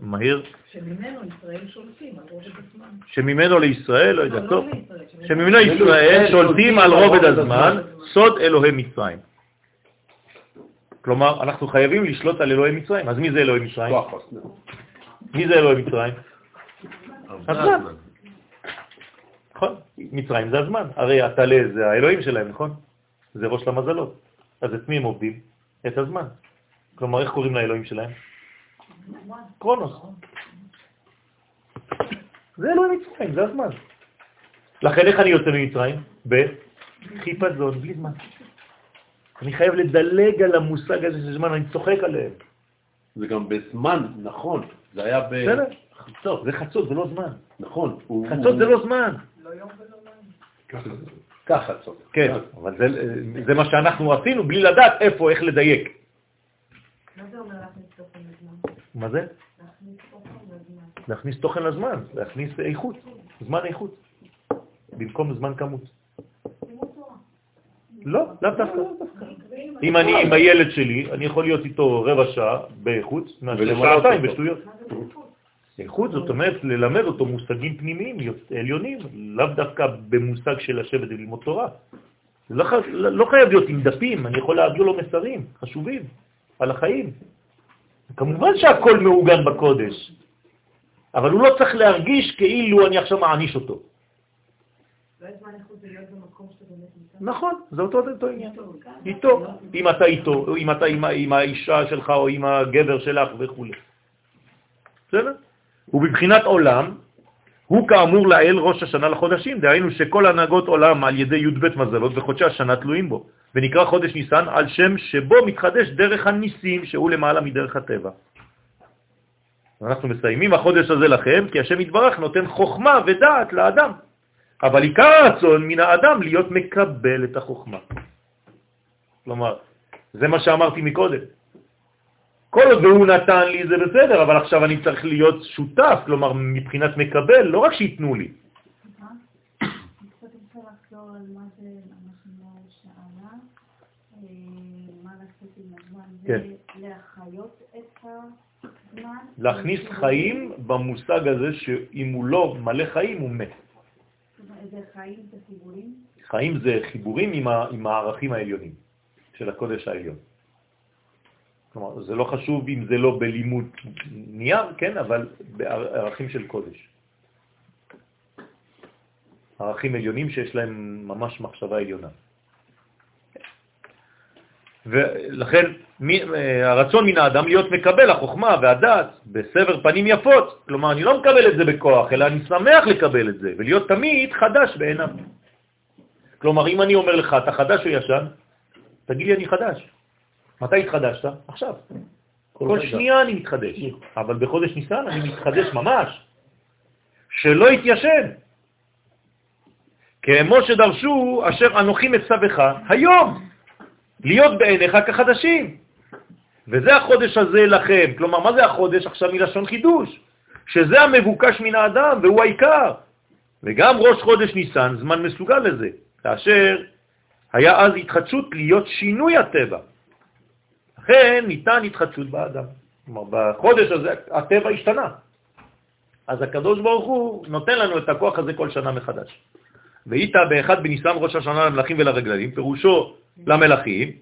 מהר.
שממנו ישראל שולטים על רובד הזמן.
שממנו לישראל, לא יודע,
לא,
טוב.
לא לישראל,
שממנו ישראל שולטים על רובד הזמן, סוד אלוהי מצרים. כלומר, אנחנו חייבים לשלוט על אלוהי מצרים. אז מי זה אלוהי מצרים? מי זה אלוהי מצרים? הזמן. נכון, מצרים זה הזמן. הרי הטלה זה האלוהים שלהם, נכון? זה ראש למזלות. אז את מי הם עובדים? את הזמן. כלומר, איך קוראים לאלוהים שלהם? קרונוס. זה אלוהים מצרים, זה הזמן. לכן איך אני יוצא ממצרים? בחיפזון, בלי זמן. אני חייב לדלג על המושג הזה של זמן, אני צוחק עליהם.
זה גם בזמן, נכון. זה היה
בחצות. זה חצות, זה לא זמן.
נכון.
חצות זה לא זמן.
כך חצות.
כן, אבל זה, זה מה שאנחנו עשינו בלי לדעת איפה, איך לדייק.
מה זה אומר להכניס תוכן לזמן?
מה זה?
להכניס תוכן לזמן.
להכניס איכות, זמן איכות, במקום זמן כמות. לא, לאו דווקא. אם אני עם הילד שלי, אני יכול להיות איתו רבע שעה באיכות, שעתיים בשטויות. איכות זאת אומרת ללמד אותו מושגים פנימיים, עליונים, לאו דווקא במושג של לשבת וללמוד תורה. לא, לא חייב להיות עם דפים, אני יכול להעביר לו מסרים חשובים על החיים. כמובן שהכל מעוגן בקודש, אבל הוא לא צריך להרגיש כאילו אני עכשיו מעניש אותו.
נמצא.
נכון, זה אותו, אותו עניין. איתו, אם אתה איתו, אם אתה עם האישה שלך או עם הגבר שלך וכו'. בסדר? ובבחינת עולם, הוא כאמור לאל ראש השנה לחודשים, דהיינו שכל הנהגות עולם על ידי י"ב מזלות וחודשי השנה תלויים בו, ונקרא חודש ניסן על שם שבו מתחדש דרך הניסים, שהוא למעלה מדרך הטבע. אנחנו מסיימים החודש הזה לכם, כי השם יתברך נותן חוכמה ודעת לאדם. אבל עיקר הרצון מן האדם להיות מקבל את החוכמה. כלומר, זה מה שאמרתי מקודם. כל עוד והוא נתן לי זה בסדר, אבל עכשיו אני צריך להיות שותף, כלומר מבחינת מקבל, לא רק שיתנו לי. כן. להכניס חיים במושג הזה שאם הוא לא מלא חיים הוא מת.
חיים זה חיבורים?
עם הערכים העליונים של הקודש העליון. כלומר, זה לא חשוב אם זה לא בלימוד נייר, כן, אבל בערכים של קודש. ערכים עליונים שיש להם ממש מחשבה עליונה. ולכן מי, הרצון מן האדם להיות מקבל החוכמה והדעת בסבר פנים יפות, כלומר אני לא מקבל את זה בכוח, אלא אני שמח לקבל את זה, ולהיות תמיד חדש בעיניו. כלומר, אם אני אומר לך, אתה חדש או ישן? תגיד לי, אני חדש. מתי התחדשת? עכשיו. כל, כל שנייה אני מתחדש, אבל בחודש ניסן אני מתחדש ממש. שלא יתיישן. כמו שדרשו אשר אנוכי מצווך היום, להיות בעיניך כחדשים. וזה החודש הזה לכם. כלומר, מה זה החודש? עכשיו מלשון חידוש. שזה המבוקש מן האדם והוא העיקר. וגם ראש חודש ניסן זמן מסוגל לזה, כאשר היה אז התחדשות להיות שינוי הטבע. לכן ניתן התחדשות באדם. כלומר, בחודש הזה הטבע השתנה. אז הקדוש ברוך הוא נותן לנו את הכוח הזה כל שנה מחדש. והיית באחד בניסן ראש השנה למלאכים ולרגללים, פירושו למלאכים,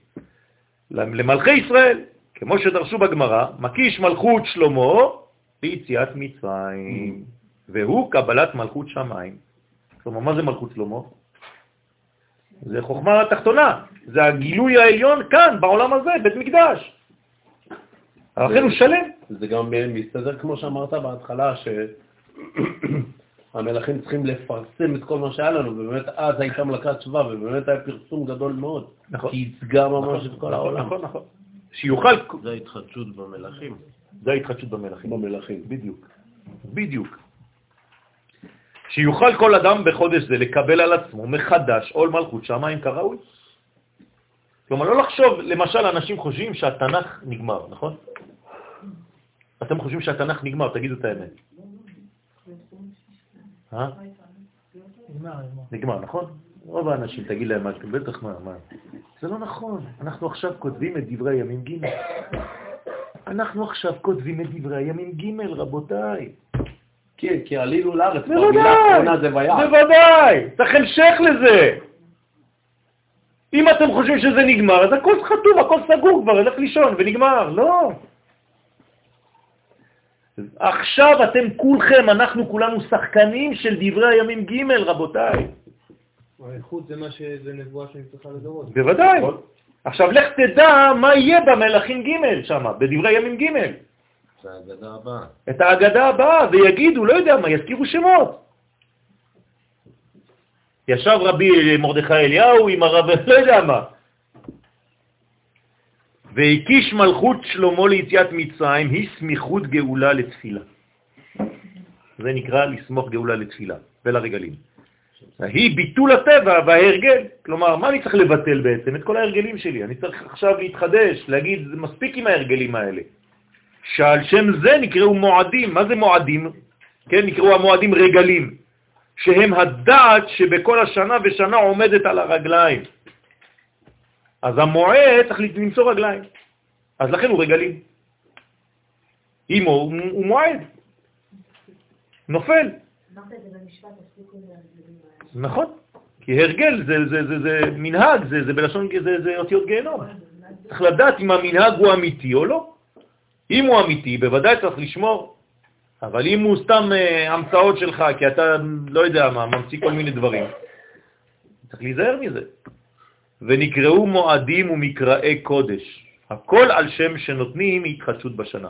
למלכי ישראל, כמו שדרשו בגמרא, מקיש מלכות שלמה ליציאת מצרים, והוא קבלת מלכות שמיים. כלומר, מה זה מלכות שלמה? זה חוכמה תחתונה, זה הגילוי העליון כאן, בעולם הזה, בית מקדש. לכן הוא שלם.
זה גם מסתדר כמו שאמרת בהתחלה, שהמלכים צריכים לפרסם את כל מה שהיה לנו, ובאמת אז הייתה מלכת שבא, ובאמת היה פרסום גדול מאוד.
נכון.
כי ייצגה ממש את כל העולם.
נכון, נכון. שיוכל...
זה ההתחדשות במלכים.
זה ההתחדשות במלכים.
במלכים.
בדיוק. בדיוק. שיוכל כל אדם בחודש זה לקבל על עצמו מחדש עול מלכות שמיים כראוי. כלומר, לא לחשוב, למשל, אנשים חושבים שהתנ"ך נגמר, נכון? אתם חושבים שהתנ"ך נגמר, תגידו את האמת. אה?
נגמר,
נכון? רוב האנשים, תגיד להם בטח מה, מה. זה לא נכון, אנחנו עכשיו כותבים את דברי הימים ג'. אנחנו עכשיו כותבים את דברי הימים ג', רבותיי.
כן, כי עלינו לארץ,
בוודאי,
במילה האחרונה זה ויעש.
בוודאי, צריך המשך לזה. אם אתם חושבים שזה נגמר, אז הכל חתום, הכל סגור כבר, הלך לישון ונגמר. לא. עכשיו אתם כולכם, אנחנו כולנו שחקנים של דברי הימים ג', רבותיי.
האיכות זה מה שזה נבואה שנצטרכה לדורות.
בוודאי. עכשיו לך תדע מה יהיה במלאכים ג' שם, בדברי ימים ג'.
זה האגדה הבאה.
את האגדה הבאה, ויגידו, לא יודע מה, יזכירו שמות. ישב רבי מרדכי אליהו עם הרב, לא יודע מה. והקיש מלכות שלמה ליציאת מצרים היא סמיכות גאולה לתפילה. זה נקרא לסמוך גאולה לתפילה ולרגלים. היא ביטול הטבע וההרגל. כלומר, מה אני צריך לבטל בעצם? את כל ההרגלים שלי. אני צריך עכשיו להתחדש, להגיד, מספיק עם ההרגלים האלה. שעל שם זה נקראו מועדים. מה זה מועדים? כן, נקראו המועדים רגלים, שהם הדעת שבכל השנה ושנה עומדת על הרגליים. אז המועד צריך למצוא רגליים. אז לכן הוא רגלים. אם הוא, הוא מועד, נופל. נכון, כי הרגל זה, זה, זה, זה מנהג, זה, זה בלשון, זה, זה אותיות גיהנום. צריך לדעת אם המנהג הוא אמיתי או לא. אם הוא אמיתי, בוודאי צריך לשמור. אבל אם הוא סתם אה, המצאות שלך, כי אתה, לא יודע מה, ממציא כל מיני דברים, צריך להיזהר מזה. ונקראו מועדים ומקראי קודש. הכל על שם שנותנים התחדשות בשנה.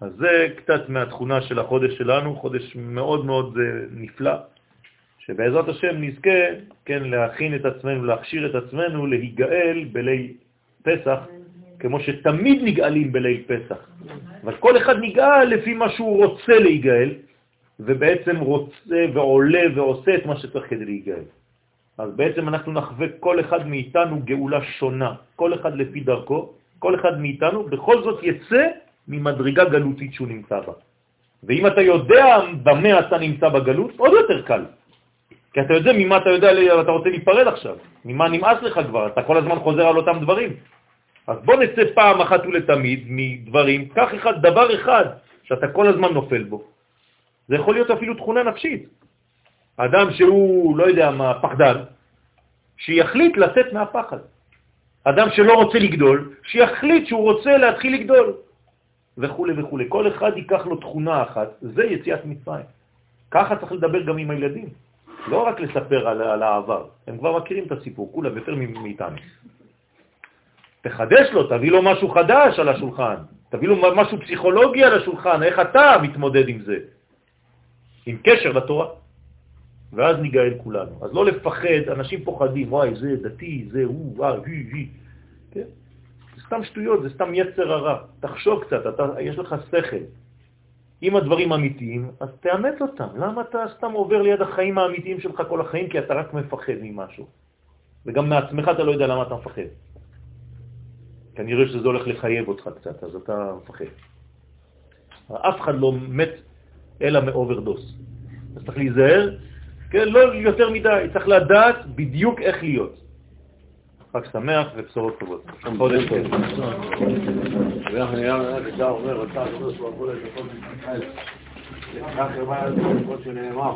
אז זה קצת מהתכונה של החודש שלנו, חודש מאוד מאוד אה, נפלא, שבעזרת השם נזכה, כן, להכין את עצמנו, להכשיר את עצמנו, להיגאל בליל פסח, כמו שתמיד נגאלים בליל פסח. אבל כל אחד נגאל לפי מה שהוא רוצה להיגאל, ובעצם רוצה ועולה ועושה את מה שצריך כדי להיגאל. אז בעצם אנחנו נחווה כל אחד מאיתנו גאולה שונה, כל אחד לפי דרכו, כל אחד מאיתנו בכל זאת יצא ממדרגה גלותית שהוא נמצא בה. ואם אתה יודע במה אתה נמצא בגלות, עוד יותר קל. כי אתה יודע ממה אתה יודע, אתה רוצה להיפרד עכשיו, ממה נמאס לך כבר, אתה כל הזמן חוזר על אותם דברים. אז בוא נצא פעם אחת ולתמיד מדברים, קח אחד, דבר אחד שאתה כל הזמן נופל בו. זה יכול להיות אפילו תכונה נפשית. אדם שהוא, לא יודע מה, פחדן, שיחליט לצאת מהפחד. אדם שלא רוצה לגדול, שיחליט שהוא רוצה להתחיל לגדול, וכו' וכו'. כל אחד ייקח לו תכונה אחת, זה יציאת מצרים. ככה צריך לדבר גם עם הילדים. לא רק לספר על, על העבר, הם כבר מכירים את הסיפור, כולם יותר מאיתנו. תחדש לו, תביא לו משהו חדש על השולחן, תביא לו משהו פסיכולוגי על השולחן, איך אתה מתמודד עם זה, עם קשר לתורה. ואז ניגאל כולנו. אז לא לפחד, אנשים פוחדים, וואי, זה דתי, זה הוא, וואי, וי, וי. כן? זה סתם שטויות, זה סתם יצר הרע. תחשוב קצת, אתה, יש לך שכל. אם הדברים אמיתיים, אז תאמץ אותם. למה אתה סתם עובר ליד החיים האמיתיים שלך כל החיים? כי אתה רק מפחד ממשהו. וגם מעצמך אתה לא יודע למה אתה מפחד. כנראה שזה הולך לחייב אותך קצת, אז אתה מפחד. אף אחד לא מת אלא מאוברדוס. אז צריך להיזהר כן, לא יותר מדי, צריך לדעת בדיוק איך להיות. חג שמח ובשורות טובות. חודש טוב.
כך יאמר את כמו שנאמר.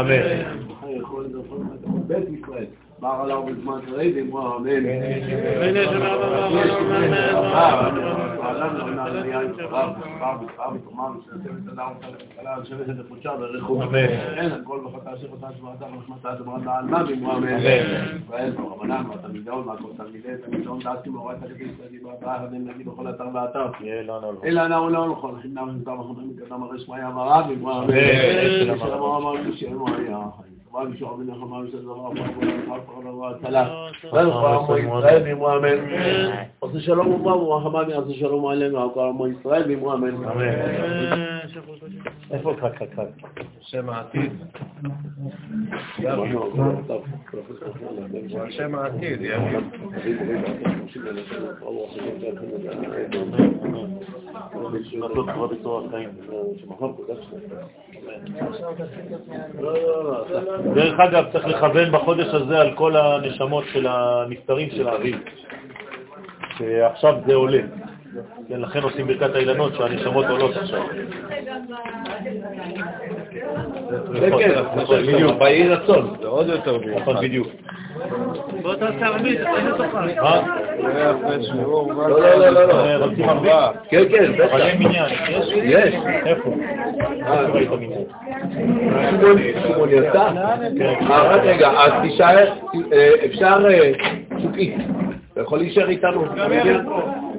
אמן. בר עליו בזמן כרגע, אמרו אמן. אלא נאו לא נכון, חינם נמצא בחותם מקדם הרי שמיה מרב, אמרו אמן. وأبي شعب بن حمار سيد الله أفضل الحرب الله ثلاث فالقام إسرائيل مؤمن أصل شلوم الله وحماني أصل شلوم علينا وقام إسرائيل مؤمن
איפה קק קק קק?
שם העתיד. שם העתיד,
לא.
דרך אגב, צריך לכוון בחודש הזה על כל הנשמות של הנפטרים של האביב, שעכשיו זה עולה. כן, לכן עושים ברכת האילנות שהנשמות עולות עכשיו.
כן, כן, נכון, בדיוק, באי רצון.
זה עוד יותר
נכון, בדיוק.
בוא תעשה ערבית, איזה תוכל?
מה?
לא, לא, לא, לא.
רוצים ערבית?
כן, כן,
אבל
בטח.
אין מניין, יש?
יש.
איפה?
אה.
איפה ראית מניין?
שמעון יצא? אה, רק רגע, אז תישאר, אה, אפשר, אה, שוקי, אתה יכול להישאר איתנו?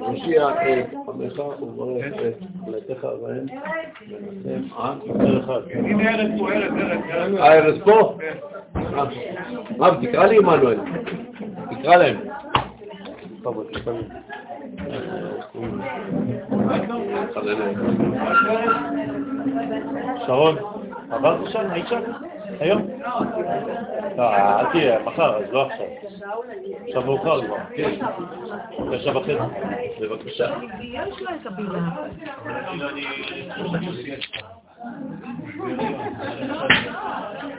מושיע את עמך וברך את מלאכתך בהם ונשם עד
יותר אחד.
אה, ארז פה? אה, רב, תקרא לי עמנואל. תקרא להם.
שרון, עברת שם? היית שם? היום? לא, אל תהיה, מחר, אז לא עכשיו. עכשיו מאוחר כבר. כן. תשע וחצי. בבקשה.